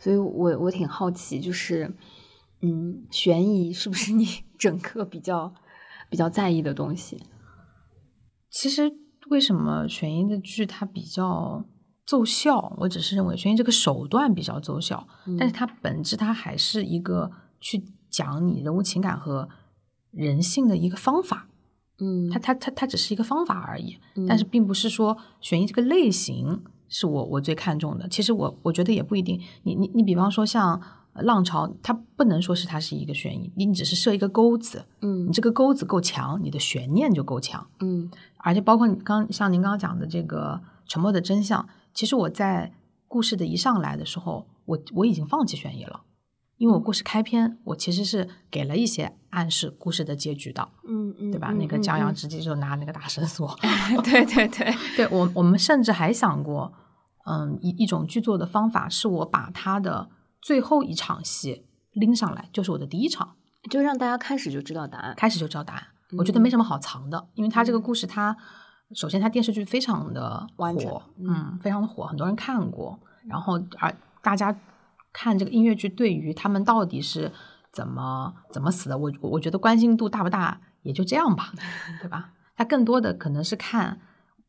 所以我我挺好奇，就是嗯，悬疑是不是你 整个比较比较在意的东西？其实为什么悬疑的剧它比较奏效？我只是认为悬疑这个手段比较奏效，但是它本质它还是一个去讲你人物情感和人性的一个方法。嗯，它它它它只是一个方法而已，但是并不是说悬疑这个类型是我我最看重的。其实我我觉得也不一定。你你你比方说像浪潮，它不能说是它是一个悬疑，你只是设一个钩子，嗯你这个钩子够强，你的悬念就够强。嗯而且包括你刚像您刚刚讲的这个沉默的真相，其实我在故事的一上来的时候，我我已经放弃悬疑了，因为我故事开篇我其实是给了一些暗示故事的结局的，嗯嗯，对吧？嗯那个江阳嗯直接就拿那个大绳索，嗯对对对，对我我们甚至还想过，嗯，一一种剧作的方法是我把他的最后一场戏拎上来，就是我的第一场，就让大家开始就知道答案。开始就知道答案。我觉得没什么好藏的，因为他这个故事它，首先它电视剧非常的完整火，嗯嗯，非常的火，很多人看过。然后而大家看这个音乐剧，对于他们到底是怎么怎么死的，我我觉得关心度大不大也就这样吧，对吧？他更多的可能是看，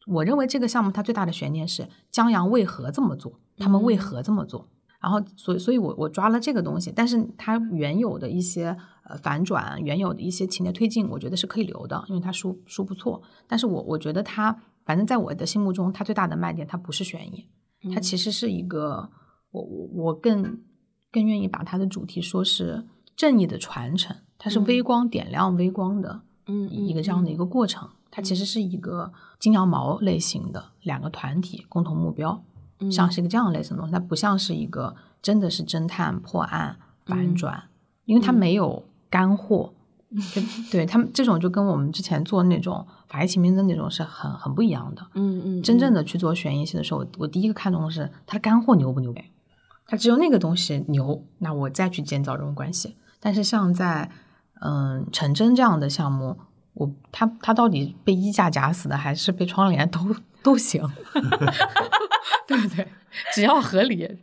我认为这个项目它最大的悬念是江阳为何这么做，他们为何这么做。然后，所以，所以我我抓了这个东西，但是它原有的一些呃反转，原有的一些情节推进，我觉得是可以留的，因为它书书不错。但是我我觉得它，反正在我的心目中，它最大的卖点，它不是悬疑，它其实是一个，我我我更更愿意把它的主题说是正义的传承，它是微光点亮微光的嗯一个这样的一个过程。它其实是一个金羊毛类型的两个团体共同目标，嗯像是一个这样类型的东西，它不像是一个真的是侦探破案反转，因为它没有干货。就对他们这种就跟我们之前做那种法医秦明的那种是很很不一样的。嗯嗯，真正的去做悬疑戏的时候，我我第一个看重的是它的干货牛不牛呗，它只有那个东西牛，那我再去建造这种关系。但是像在嗯陈真这样的项目，我他他到底被衣架夹死的还是被窗帘都都行，对不对？只要合理。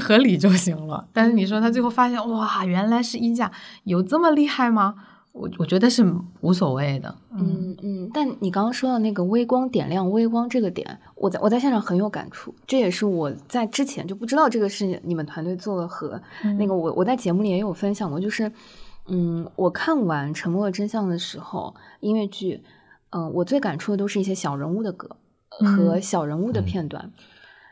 合理就行了，但是你说他最后发现哇，原来是衣架，有这么厉害吗？我我觉得是无所谓的，嗯嗯，但你刚刚说到那个微光点亮微光这个点，我在我在现场很有感触，这也是我在之前就不知道这个是你们团队做的和、嗯那个我我在节目里也有分享过，就是嗯，我看完《沉默的真相》的时候，音乐剧，嗯、我最感触的都是一些小人物的歌和嗯小人物的片段，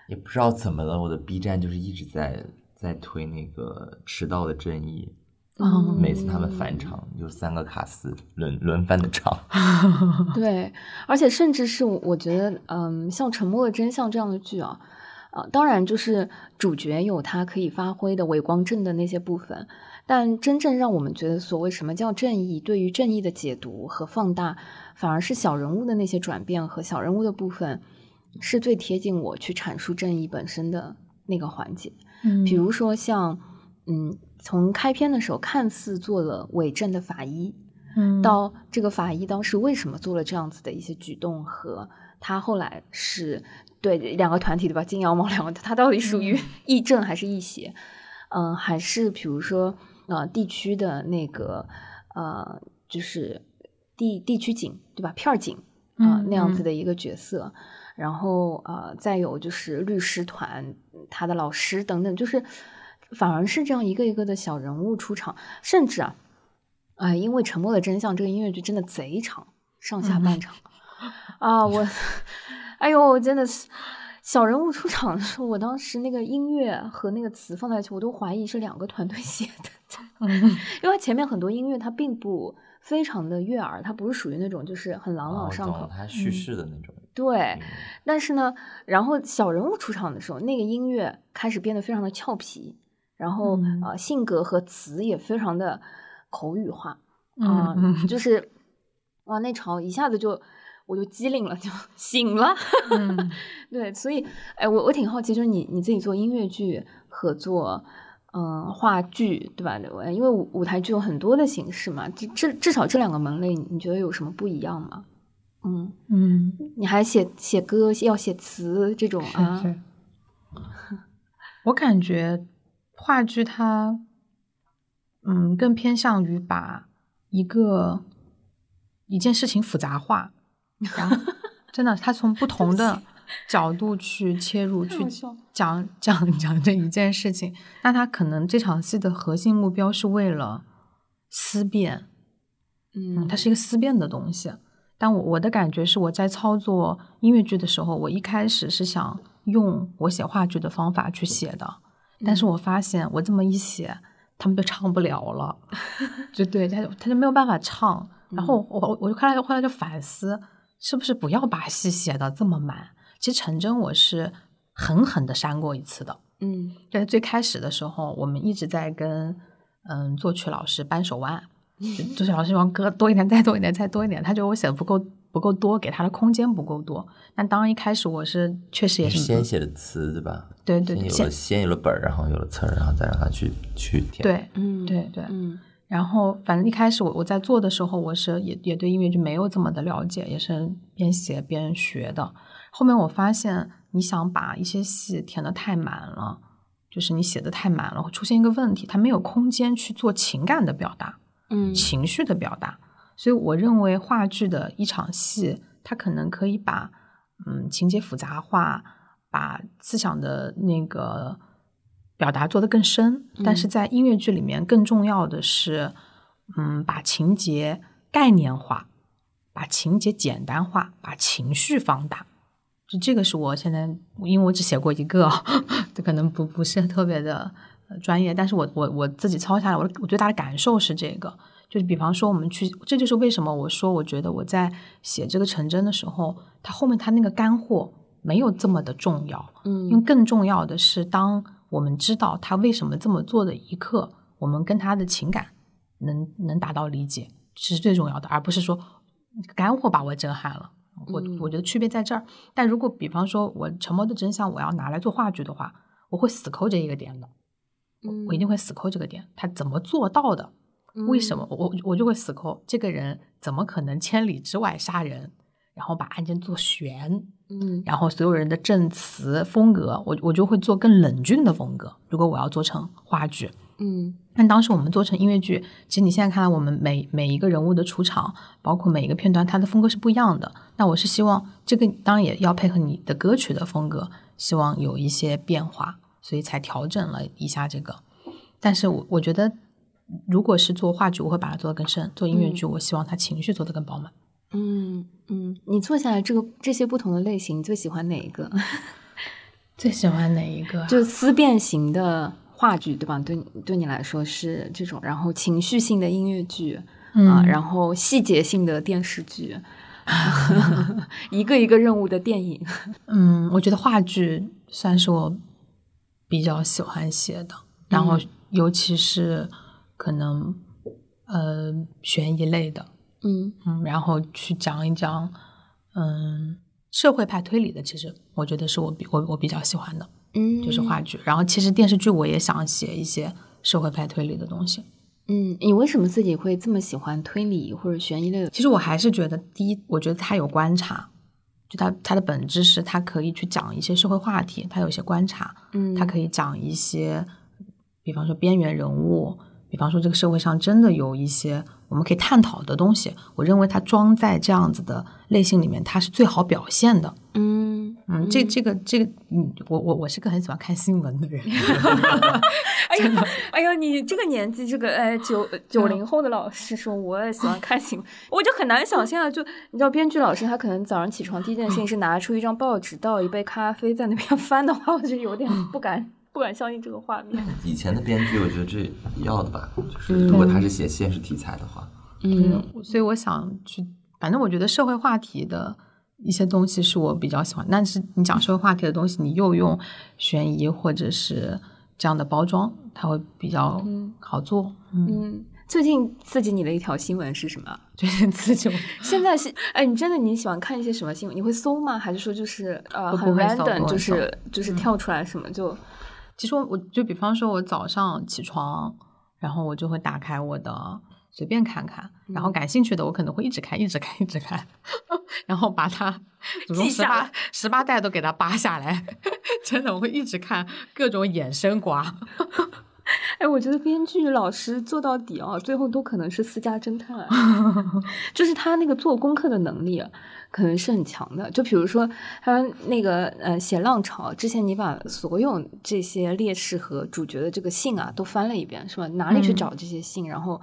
也不知道怎么了，我的 B 站就是一直在在推那个迟到的正义，嗯每次他们返场就三个卡司轮轮番的唱，对，而且甚至是我我觉得，嗯，像《沉默的真相》这样的剧啊，啊，当然就是主角有他可以发挥的伪光正的那些部分，但真正让我们觉得所谓什么叫正义，对于正义的解读和放大，反而是小人物的那些转变和小人物的部分，是最贴近我去阐述正义本身的那个环节。嗯比如说像，嗯，从开篇的时候看似做了伪证的法医，嗯到这个法医当时为什么做了这样子的一些举动，和他后来是对两个团体对吧？金羊毛两个，他到底属于义正还是义邪？嗯、还是比如说呃地区的那个呃，就是地地区警对吧？片儿警啊、嗯那样子嗯的一个角色。然后呃，再有就是律师团，他的老师等等，就是反而是这样一个一个的小人物出场，甚至啊，啊、因为《沉默的真相》这个音乐剧真的贼长，上下半场、啊，我，哎呦，真的是小人物出场的时候，我当时那个音乐和那个词放在一起，我都怀疑是两个团队 写的，嗯。因为前面很多音乐它并不非常的悦耳，它不是属于那种就是很朗朗哦上口，懂他叙事的那种。对。嗯但是呢，然后小人物出场的时候，那个音乐开始变得非常的俏皮，然后、嗯呃，性格和词也非常的口语化嗯啊、嗯就是哇，那场一下子就我就机灵了，就醒了。嗯 对，所以哎，我我挺好奇，就是你你自己做音乐剧和做嗯、话剧，对吧？因为舞舞台剧有很多的形式嘛，至至至少这两个门类，你觉得有什么不一样吗？嗯，嗯，你还写写歌，要写词这种啊？是是。我感觉话剧它，嗯，更偏向于把一个一件事情复杂化，然后真的，它从不同的角度去切入，去讲 讲讲这一件事情。那他可能这场戏的核心目标是为了思辨，嗯，它是一个思辨的东西。但我我的感觉是，我在操作音乐剧的时候，我一开始是想用我写话剧的方法去写的，但是我发现我这么一写，他们就唱不了了，就对他他就没有办法唱。然后我我就后来后来就反思，是不是不要把戏写的这么满？其实陈真我是狠狠的删过一次的，嗯，在最开始的时候，我们一直在跟嗯作曲老师扳手腕。作曲老师希望歌多一点，再多一点，再多一点。他觉得我写的不够不够多，给他的空间不够多。那当然一开始我是确实也是先写的词，对吧？对对，先有了先有了本儿，然后有了词儿，然后再让他去去填。对，嗯，对对，嗯。然后反正一开始我我在做的时候，我是也也对音乐剧没有这么的了解，也是边写边学的。后面我发现，你想把一些戏填的太满了，就是你写的太满了，会出现一个问题，它没有空间去做情感的表达。嗯，情绪的表达，所以我认为话剧的一场戏，它可能可以把嗯情节复杂化，把思想的那个表达做得更深。但是在音乐剧里面，更重要的是，嗯，把情节概念化，把情节简单化，把情绪放大。就这个是我现在，因为我只写过一个，这可能不不是特别的。专业，但是我我我自己抄下来，我我最大的感受是这个，就是比方说我们去，这就是为什么我说我觉得我在写这个成真的时候，他后面他那个干货没有这么的重要，嗯，因为更重要的是，当我们知道他为什么这么做的一刻，我们跟他的情感能能达到理解，是最重要的，而不是说干货把我震撼了。我我觉得区别在这儿。但如果比方说我沉默的真相我要拿来做话剧的话，我会死抠这一个点的。我一定会死抠这个点，他怎么做到的？为什么我我就会死抠？这个人怎么可能千里之外杀人，然后把案件做悬？嗯，然后所有人的证词风格，我我就会做更冷峻的风格。如果我要做成话剧，嗯，但当时我们做成音乐剧，其实你现在看来，我们每每一个人物的出场，包括每一个片段，它的风格是不一样的。那我是希望这个当然也要配合你的歌曲的风格，希望有一些变化。所以才调整了一下这个，但是我我觉得，如果是做话剧，我会把它做得更深；做音乐剧，我希望它情绪做得更饱满。嗯嗯，你做下来这个这些不同的类型，你最喜欢哪一个？最喜欢哪一个？就思辨型的话剧，对吧？对对你来说是这种，然后情绪性的音乐剧啊，然后细节性的电视剧，一个一个任务的电影。嗯，我觉得话剧算是我。比较喜欢写的，然后尤其是可能呃悬疑类的，嗯嗯，然后去讲一讲嗯社会派推理的，其实我觉得是我比我我比较喜欢的，嗯，就是话剧。然后其实电视剧我也想写一些社会派推理的东西。嗯，你为什么自己会这么喜欢推理或者悬疑类的？其实我还是觉得，第一，我觉得它有观察。就它它的本质是，它可以去讲一些社会话题，它有一些观察，嗯，它可以讲一些，比方说边缘人物，比方说这个社会上真的有一些我们可以探讨的东西。我认为它装在这样子的类型里面，它是最好表现的。嗯嗯，这这个这个，嗯，我我我是个很喜欢看新闻的人。哎呀，哎呀，你这个年纪，这个哎九九零后的老师说我也喜欢看新闻，我就很难想象，就你知道，编剧老师他可能早上起床第一件事情是拿出一张报纸，倒一杯咖啡在那边翻的话，我就有点不敢不敢相信这个画面。以前的编剧，我觉得这要的吧，就是如果他是写现实题材的话，嗯，所以我想去，反正我觉得社会话题的。一些东西是我比较喜欢，但是你讲社会话题的东西，你又用悬疑或者是这样的包装，它会比较好做。嗯，最近刺激你的一条新闻是什么？最近刺激我，现在是哎，你真的你喜欢看一些什么新闻？你会搜吗？还是说就是呃很 random，就是就是跳出来什么就？其实我我就比方说，我早上起床，然后我就会打开我的。随便看看，然后感兴趣的我可能会一直看，一直看，一直看，然后把它 祖宗十八十八代都给它扒下来。真的，我会一直看各种衍生瓜。哎，我觉得编剧老师做到底啊，最后都可能是私家侦探，就是他那个做功课的能力可能是很强的。就比如说他那个呃写《浪潮》之前，你把所有这些烈士和主角的这个信啊都翻了一遍，是吧？哪里去找这些信？然后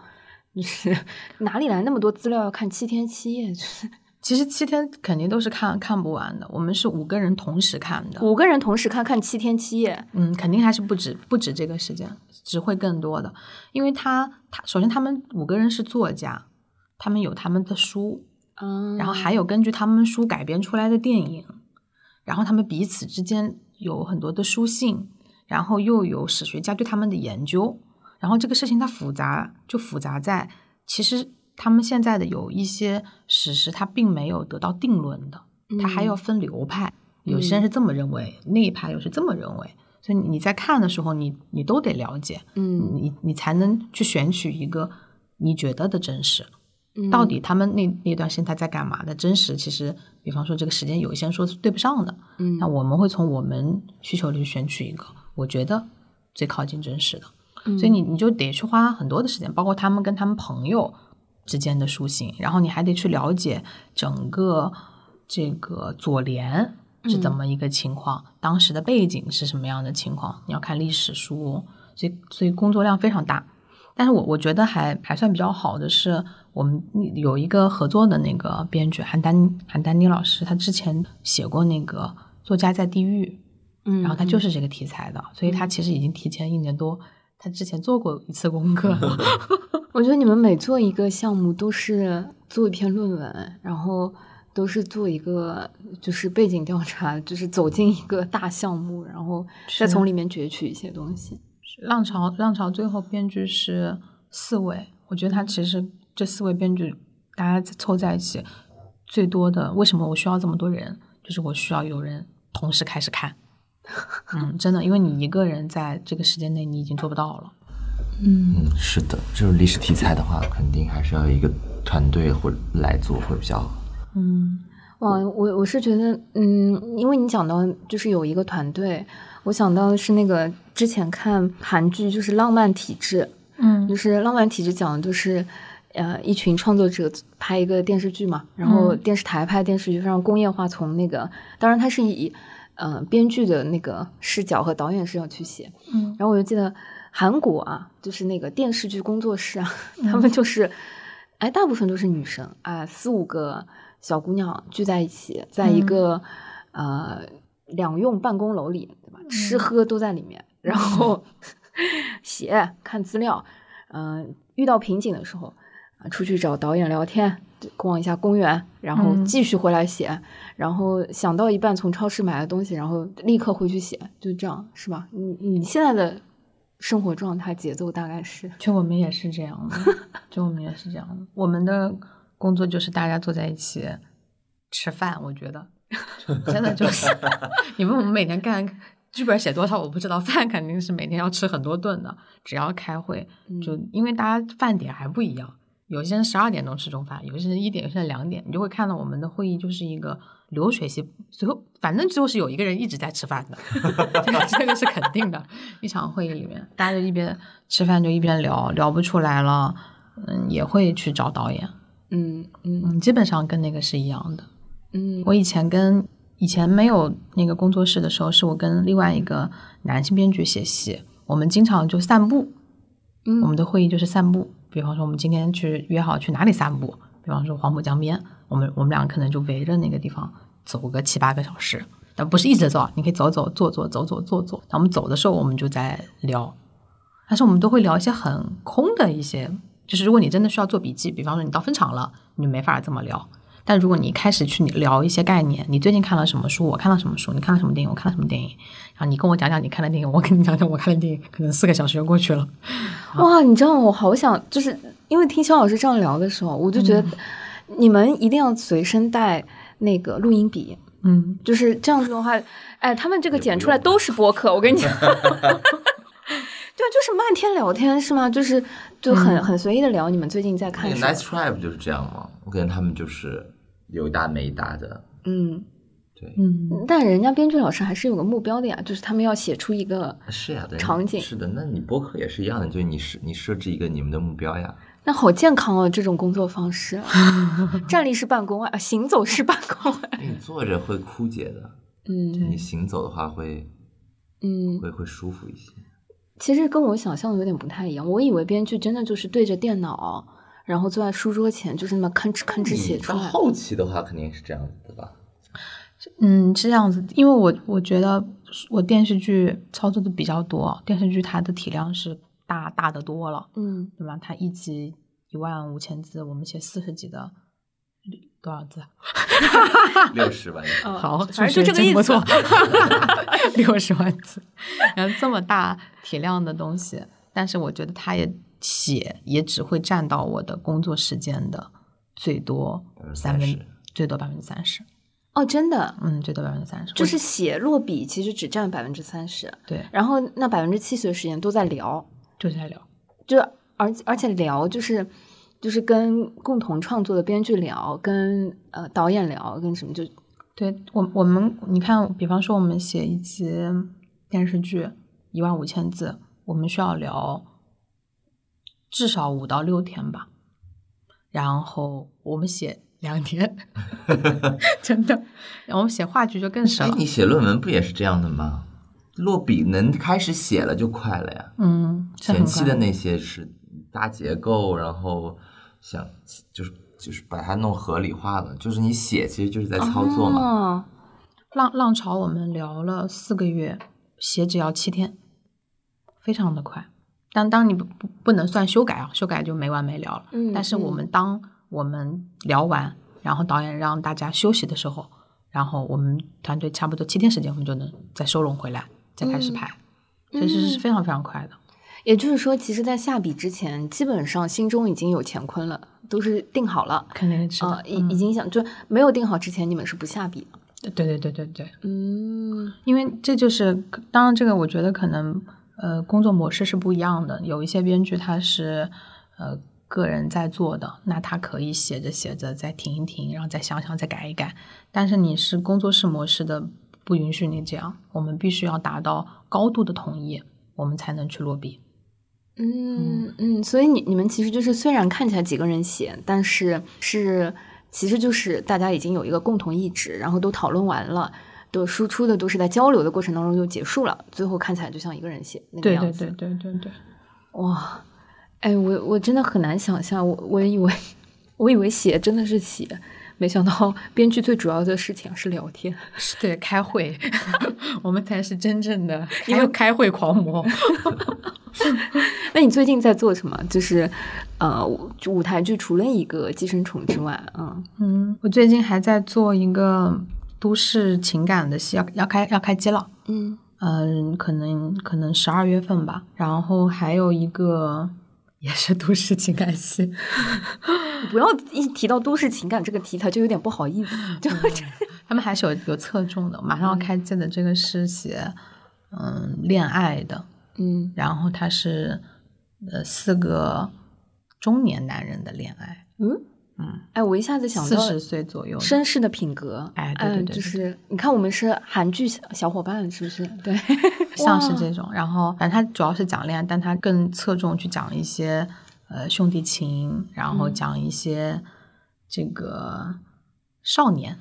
就是哪里来那么多资料要看七天七夜？就是其实七天肯定都是看看不完的。我们是五个人同时看的，五个人同时看看七天七夜，嗯，肯定还是不止不止这个时间，只会更多的。因为他他首先他们五个人是作家，他们有他们的书，嗯，然后还有根据他们书改编出来的电影，然后他们彼此之间有很多的书信，然后又有史学家对他们的研究，然后这个事情它复杂就复杂在其实。他们现在的有一些史实，它并没有得到定论的，它还要分流派。有些人是这么认为，那一派又是这么认为。所以你在看的时候，你你都得了解，嗯，你你才能去选取一个你觉得的真实。到底他们那那段时间他在干嘛的真实？其实，比方说这个时间，有一些人说是对不上的。嗯，那我们会从我们需求里去选取一个我觉得最靠近真实的。所以你你就得去花很多的时间，包括他们跟他们朋友。之间的书信，然后你还得去了解整个这个左联是怎么一个情况，当时的背景是什么样的情况，你要看历史书，所以所以工作量非常大。但是我我觉得还还算比较好的是，我们有一个合作的那个编剧韩丹韩丹妮老师，他之前写过那个《作家在地狱》，嗯，然后他就是这个题材的，所以他其实已经提前一年多，他之前做过一次功课了。我觉得你们每做一个项目都是做一篇论文，然后都是做一个就是背景调查，就是走进一个大项目，然后再从里面攫取一些东西。浪潮，浪潮最后编剧是四位，我觉得他其实这四位编剧大家凑在一起最多的，为什么我需要这么多人？就是我需要有人同时开始看。嗯，真的，因为你一个人在这个时间内你已经做不到了。嗯，是的，就是历史题材的话，肯定还是要一个团队或来做会比较好。嗯，哇，我我是觉得，嗯，因为你讲到就是有一个团队，我想到的是那个之前看韩剧，就是《浪漫体质》，嗯，就是《浪漫体质》讲的就是呃一群创作者拍一个电视剧嘛，然后电视台拍电视剧非常工业化，从那个当然它是以呃编剧的那个视角和导演视角去写，嗯，然后我就记得。韩国啊，就是那个电视剧工作室啊，他们就是，哎，大部分都是女生啊，四五个小姑娘聚在一起，在一个呃两用办公楼里，对吧？吃喝都在里面，然后写看资料，嗯，遇到瓶颈的时候啊，出去找导演聊天，逛一下公园，然后继续回来写，然后想到一半从超市买的东西，然后立刻回去写，就这样，是吧？你你现在的。生活状态节奏大概是，就我们也是这样的，就我们也是这样的。我们的工作就是大家坐在一起吃饭，我觉得 真的就是。你问我们每天干剧本写多少，我不知道。饭肯定是每天要吃很多顿的，只要开会，就因为大家饭点还不一样，有些人十二点钟吃中饭，有些人一点，有些人两点，你就会看到我们的会议就是一个。流水席，最后反正就是有一个人一直在吃饭的，这个是肯定的。一场会议里面，大家就一边吃饭就一边聊，聊不出来了，嗯，也会去找导演，嗯嗯，基本上跟那个是一样的。嗯，我以前跟以前没有那个工作室的时候，是我跟另外一个男性编剧写戏，我们经常就散步，嗯，我们的会议就是散步。比方说，我们今天去约好去哪里散步。比方说黄浦江边，我们我们俩可能就围着那个地方走个七八个小时，但不是一直走，你可以走走坐坐走走坐坐。那我们走的时候，我们就在聊，但是我们都会聊一些很空的一些，就是如果你真的需要做笔记，比方说你到分场了，你就没法这么聊。但如果你开始去聊一些概念，你最近看了什么书，我看了什么书，你看了什么电影，我看了什么电影，然后你跟我讲讲你看的电影，我跟你讲讲我看的电影，可能四个小时就过去了。哇，你知道我好想就是。因为听肖老师这样聊的时候，我就觉得你们一定要随身带那个录音笔，嗯，就是这样子的话，哎，他们这个剪出来都是播客，我跟你讲，对啊，就是漫天聊天是吗？就是就很很随意的聊，你们最近在看什么？Nice Try 不就是这样吗？我感觉他们就是有一搭没一搭的，嗯，对，嗯，但人家编剧老师还是有个目标的呀，就是他们要写出一个是呀，对。场景。是的。那你播客也是一样的，就是你设你设置一个你们的目标呀。那好健康哦，这种工作方式，站立式办公啊，行走式办公啊，你坐着会枯竭的，嗯。你行走的话会嗯，会会舒服一些。其实跟我想象的有点不太一样，我以为编剧真的就是对着电脑，然后坐在书桌前，就是那么吭哧吭哧写出来。后期的话肯定是这样子的吧？嗯，是这样子，因为我我觉得我电视剧操作的比较多，电视剧它的体量是大大的多了，嗯，对吧？它一集一万五千字，我们写四十集的多少字？六十万，字 好，反正就这个意思不错，六十万字，然后这么大体量的东西，但是我觉得它也写也只会占到我的工作时间的最多三分30%，最多百分之三十，哦，真的，嗯，最多百分之三十，就是写落笔其实只占百分之三十，对，然后那百分之七十的时间都在聊，就在聊。就而而且聊就是就是跟共同创作的编剧聊，跟呃导演聊，跟什么就对我，我们你看，比方说我们写一集电视剧一万五千字，我们需要聊至少五到六天吧，然后我们写两天，真的，然后写话剧就更少哎，，你写论文不也是这样的吗？落笔能开始写了就快了呀。嗯，前期的那些是搭结构，然后想就是就是把它弄合理化了，就是你写其实就是在操作嘛。哦浪浪潮我们聊了四个月，写只要七天，非常的快。但当你不不不能算修改啊，修改就没完没了了。嗯但是我们当我们聊完，然后导演让大家休息的时候，然后我们团队差不多七天时间，我们就能再收拢回来，再开始拍，其实是非常非常快的。也就是说，其实，在下笔之前，基本上心中已经有乾坤了，都是定好了。肯定是的，啊，已嗯已经想就没有定好之前，你们是不下笔的。对对对对对，嗯因为这就是，当然这个我觉得可能呃工作模式是不一样的。有一些编剧他是呃个人在做的，那他可以写着写着再停一停，然后再想想再改一改。但是你是工作室模式的，不允许你这样，我们必须要达到高度的统一，我们才能去落笔。嗯嗯，所以你你们其实就是虽然看起来几个人写，但是是其实就是大家已经有一个共同意志，然后都讨论完了。都输出的都是在交流的过程当中就结束了，最后看起来就像一个人写那个样子。对对对对对对，哇，哎，我我真的很难想象，我我以为我以为写真的是写，没想到编剧最主要的事情是聊天。是对开会，我们才是真正的因为开会狂魔。那你最近在做什么？就是呃，舞台剧除了一个《寄生虫》之外，嗯嗯，我最近还在做一个都市情感的戏，要要开要开机了。嗯嗯，可能可能十二月份吧。然后还有一个也是都市情感戏，不要一提到都市情感这个题材就有点不好意思，就他们还是有有侧重的。马上要开机的这个是写嗯恋爱的，嗯然后他是呃四个中年男人的恋爱，嗯嗯，哎，我一下子想到四十岁左右。绅士的品格，哎对对对对就是你看我们是韩剧小小伙伴，是不是？对，像是这种，然后反正他主要是讲恋爱，但他更侧重去讲一些呃兄弟情，然后嗯讲一些这个少年，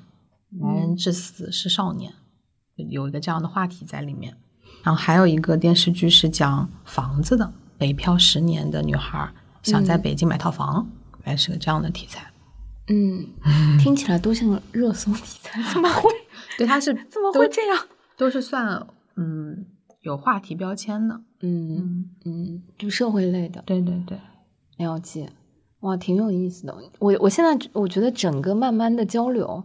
男人至死是少年，有一个这样的话题在里面。然后还有一个电视剧是讲房子的，北漂十年的女孩想在嗯北京买套房，还是个这样的题材。嗯，听起来都像热搜题材，怎么会对，它是 怎么会这样？都是算嗯有话题标签的。嗯嗯，嗯，就社会类的，对对对。了解，哇，挺有意思的。我我现在我觉得整个慢慢的交流，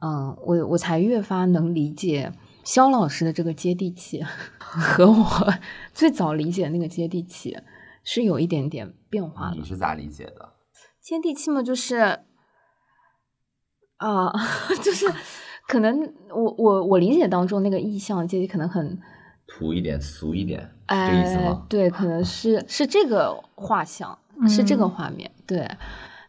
嗯，我我才越发能理解肖老师的这个接地气，和我最早理解那个接地气是有一点点变化的你。是咋理解的？接地气嘛，就是啊、就是可能我我我理解当中那个意象阶级可能很土一点、俗一点，是这意思哎吗？，对，可能是是这个画像，是这个嗯画面，对。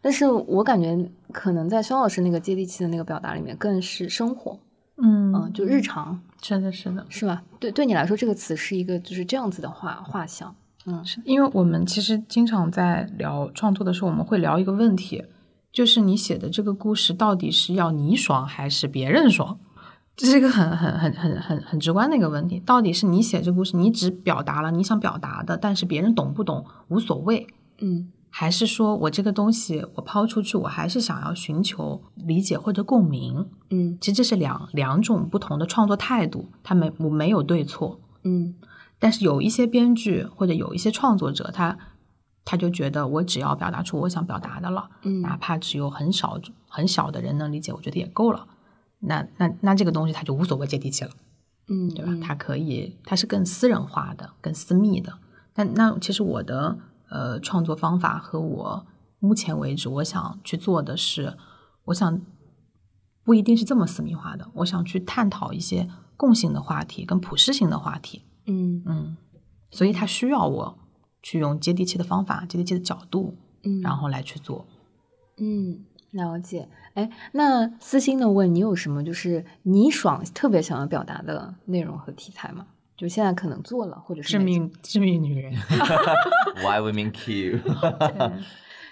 但是我感觉可能在肖老师那个接地气的那个表达里面，更是生活，嗯嗯，就日常真的，是的，是吧？对，对你来说，这个词是一个就是这样子的画画像，嗯是因为我们其实经常在聊创作的时候，我们会聊一个问题，就是你写的这个故事到底是要你爽还是别人爽？这是一个很很很很很很直观的一个问题。到底是你写这个故事，你只表达了你想表达的，但是别人懂不懂无所谓，嗯还是说我这个东西我抛出去，我还是想要寻求理解或者共鸣？嗯其实这是两两种不同的创作态度，它没我没有对错。嗯但是有一些编剧或者有一些创作者，他他就觉得我只要表达出我想表达的了，嗯哪怕只有很少很小的人能理解，我觉得也够了。那那那这个东西他就无所谓接地气了，嗯，对吧？它可以，它是更私人化的、更私密的。但那其实我的呃创作方法和我目前为止我想去做的是，我想不一定是这么私密化的，我想去探讨一些共性的话题跟普适性的话题。嗯嗯，所以他需要我去用接地气的方法、接地气的角度，嗯，然后来去做。嗯，了解。哎，那私心的问你有什么就是你爽特别想要表达的内容和题材吗？就现在可能做了，或者是致命致命女人，Why women kill？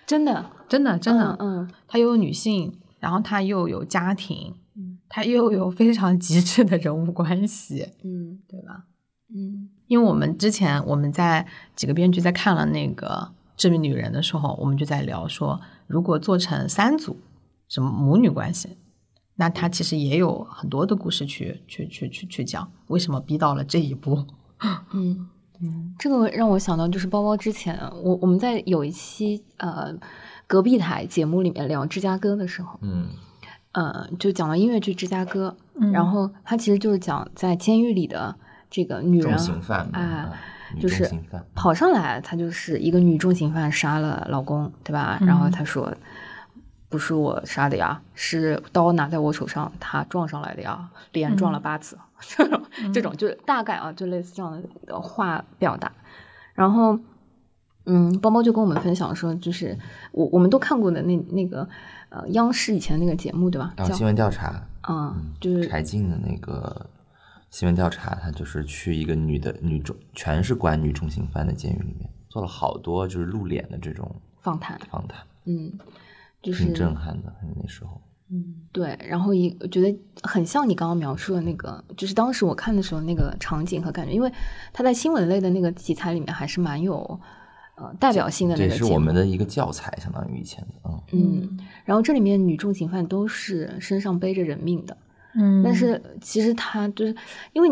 真的真 的真的，嗯她又有女性，然后她又有家庭，嗯她又有非常极致的人物关系，嗯对吧？嗯。因为我们之前我们在几个编剧在看了那个《致命女人》的时候，我们就在聊说，如果做成三组什么母女关系，那它其实也有很多的故事去去去去去讲，为什么逼到了这一步？嗯嗯，这个让我想到就是包包之前我我们在有一期呃隔壁台节目里面聊芝加哥的时候，嗯。呃，就讲到音乐剧《芝加哥》嗯。然后它其实就是讲在监狱里的这个女人重刑犯嘛，哎啊就是跑上来，她就是一个女重刑犯杀了老公，对吧？嗯然后她说。不是我杀的呀，是刀拿在我手上，他撞上来的呀，连撞了八次，这种这种就是大概啊，就类似这样的话表达。然后，嗯，包包就跟我们分享说，就是我我们都看过的那那个呃央视以前那个节目对吧？叫然后新闻调查，嗯，就是柴静的那个新闻调查，他就是去一个女的女重，全是关女重刑犯的监狱里面，做了好多就是露脸的这种访谈，访谈，嗯，就是挺震撼的。那时候，嗯对，然后一我觉得很像你刚刚描述的那个，就是当时我看的时候那个场景和感觉，因为他在新闻类的那个题材里面还是蛮有呃代表性的那这个这是我们的一个教材，相当于以前的，嗯，嗯，然后这里面女重刑犯都是身上背着人命的，嗯但是其实他就是因为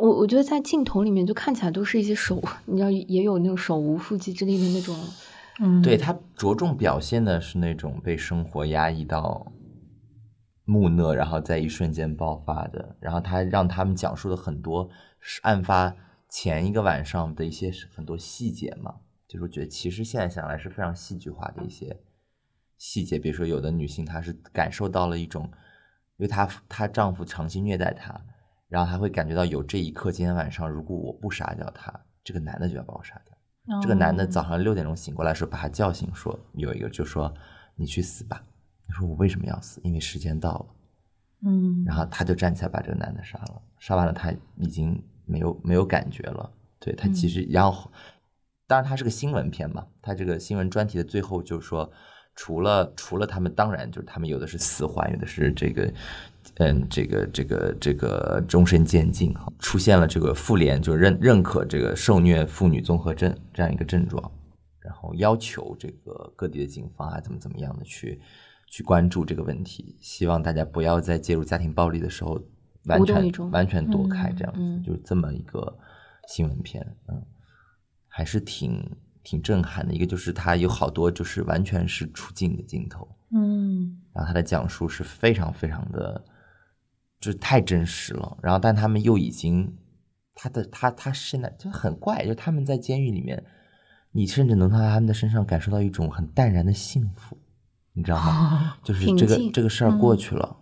我我觉得在镜头里面就看起来都是一些手，你知道也有那种手无缚鸡之力的那种，嗯对他着重表现的是那种被生活压抑到木讷，然后在一瞬间爆发的。然后他让他们讲述了很多案发前一个晚上的一些很多细节嘛，就是我觉得其实现在想来是非常戏剧化的一些细节。比如说，有的女性她是感受到了一种，因为她她丈夫长期虐待她，然后她会感觉到有这一刻，今天晚上如果我不杀掉他，这个男的就要把我杀掉。这个男的早上六点钟醒过来的时候，把她叫醒说，有一个就说你去死吧。他说我为什么要死？因为时间到了。嗯然后她就站起来把这个男的杀了，杀完了她已经没有没有感觉了。对她其实，然后当然他是个新闻片嘛，他这个新闻专题的最后就是说，除了除了他们，当然就是他们有的是死缓，有的是这个。嗯，这个这个这个终身监禁哈，出现了这个妇联就认认可这个受虐妇女综合症这样一个症状，然后要求这个各地的警方啊怎么怎么样的去去关注这个问题，希望大家不要在介入家庭暴力的时候完全完全躲开嗯这样子，嗯就是这么一个新闻片，嗯，还是挺挺震撼的。一个就是它有好多就是完全是出镜的镜头，嗯然后他的讲述是非常非常的，就是太真实了。然后，但他们又已经，他的他他现在就很怪，就他们在监狱里面，你甚至能从他们的身上感受到一种很淡然的幸福，你知道吗？就是这个这个事儿过去了，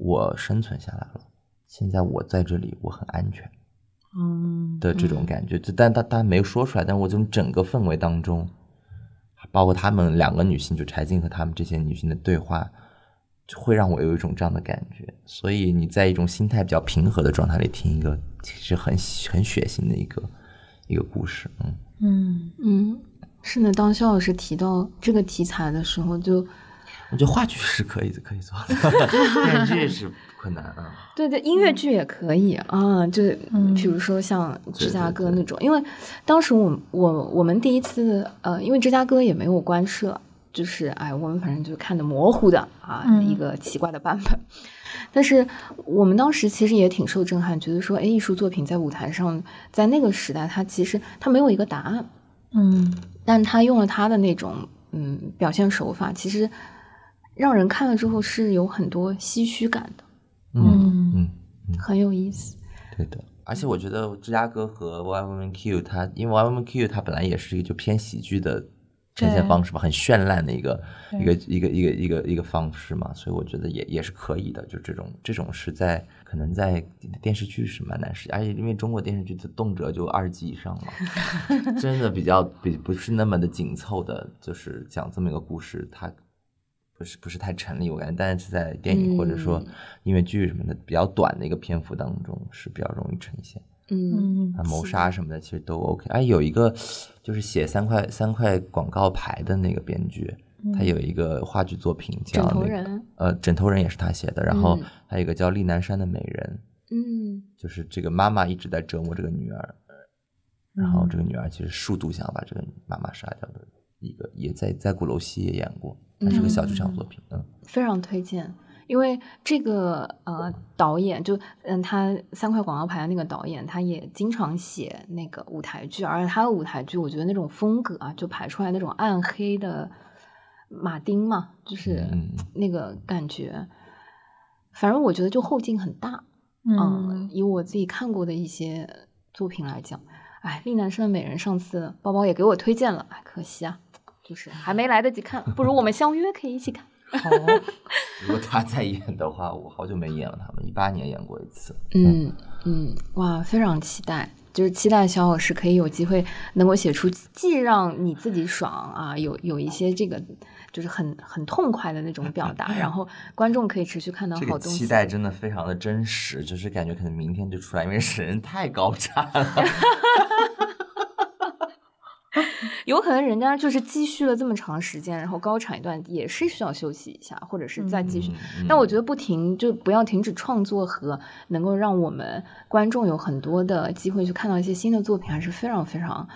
我生存下来了，现在我在这里，我很安全嗯的这种感觉。就但但但没有说出来，但我从整个氛围当中，包括他们两个女性，就柴静和他们这些女性的对话，会让我有一种这样的感觉。所以你在一种心态比较平和的状态里听一个其实很很血腥的一个一个故事，嗯嗯嗯，是的。当肖老师提到这个题材的时候，就我觉得话剧是可以的，可以做的，电视剧是困难啊。对对，音乐剧也可以啊，就是比如说像芝加哥那种，因为当时我我我们第一次呃，因为芝加哥也没有官摄，就是哎，我们反正就看的模糊的啊，一个奇怪的版本。但是我们当时其实也挺受震撼，觉得说，哎，艺术作品在舞台上，在那个时代，它其实它没有一个答案，嗯，但他用了他的那种嗯表现手法，其实让人看了之后是有很多唏嘘感的，嗯嗯，很有意思。对的，而且我觉得芝加哥和 One Woman Q，它因为 One Woman Q 它本来也是一个就偏喜剧的。呈现方式吧，很绚烂的一个一个一个一个一个一个方式嘛，所以我觉得也也是可以的。就这种这种是在可能在电视剧是蛮难实现，而且因为中国电视剧的动辄就二集以上嘛，真的比较比不是那么的紧凑的，就是讲这么一个故事，它不是不是太成立，我感觉。但是在电影或者说音乐剧什么的比较短的一个篇幅当中是比较容易呈现。嗯，啊，谋杀什么的其实都 OK。哎，有一个就是写三块三块广告牌的那个编剧，他有一个话剧作品叫《枕头人》，呃，枕头人也是他写的。然后还有一个叫《丽南山的美人》，嗯，就是这个妈妈一直在折磨这个女儿，然后这个女儿其实数度想要把这个妈妈杀掉的一个，也在在鼓楼西也演过，它是个小剧场作品，嗯，非常推荐。因为这个呃导演就嗯他三块广告牌的那个导演，他也经常写那个舞台剧，而且他的舞台剧我觉得那种风格啊，就排出来那种暗黑的马丁嘛，就是那个感觉，反正我觉得就后劲很大。嗯，以我自己看过的一些作品来讲，哎，丽南生的美人上次包包也给我推荐了，哎，可惜啊，就是还没来得及看，不如我们相约可以一起看。好，如果他再演的话，我好久没演了。他们一八年演过一次。嗯嗯，哇，非常期待，就是期待肖老师可以有机会能够写出既让你自己爽啊，有有一些这个就是很很痛快的那种表达，然后观众可以持续看到好东西。期待真的非常的真实，就是感觉可能明天就出来，因为神人太高产了。有可能人家就是积蓄了这么长时间，然后高产一段也是需要休息一下，或者是再继续。但我觉得不停就不要停止创作和能够让我们观众有很多的机会去看到一些新的作品，还是非常非常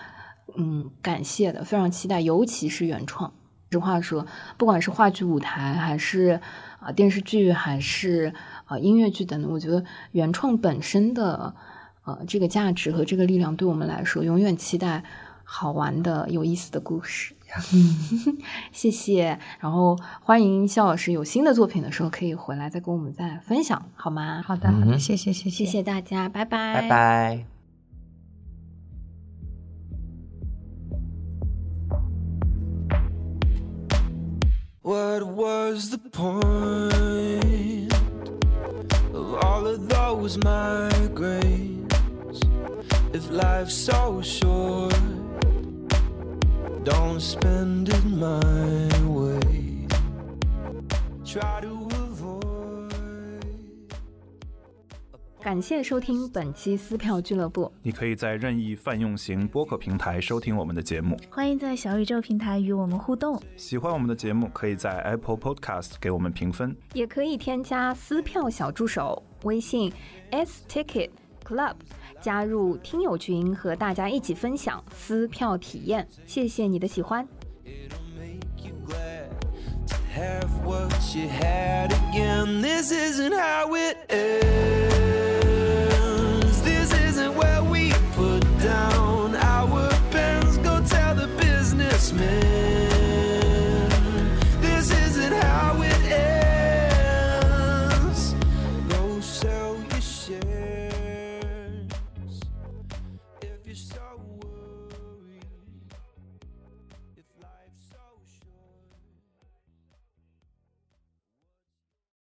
嗯感谢的，非常期待，尤其是原创。实话说，不管是话剧、舞台，还是啊电视剧，还是啊音乐剧等等，我觉得原创本身的呃这个价值和这个力量，对我们来说永远期待。好玩的、有意思的故事，谢谢。然后欢迎肖老师有新的作品的时候，可以回来再跟我们再分享，好吗？好的，好的，谢谢，谢谢，谢谢大家，拜拜，拜拜。Don't spend it my way. Try to avoid. 感谢收听本期撕票俱乐部。你可以在任意泛用型播客平台收听我们的节目。欢迎在小宇宙平台与我们互动。喜欢我们的节目，可以在 Apple Podcast 给我们评分，也可以添加撕票小助手微信 s ticket club。加入听友群和大家一起分享撕票体验。谢谢你的喜欢。Man.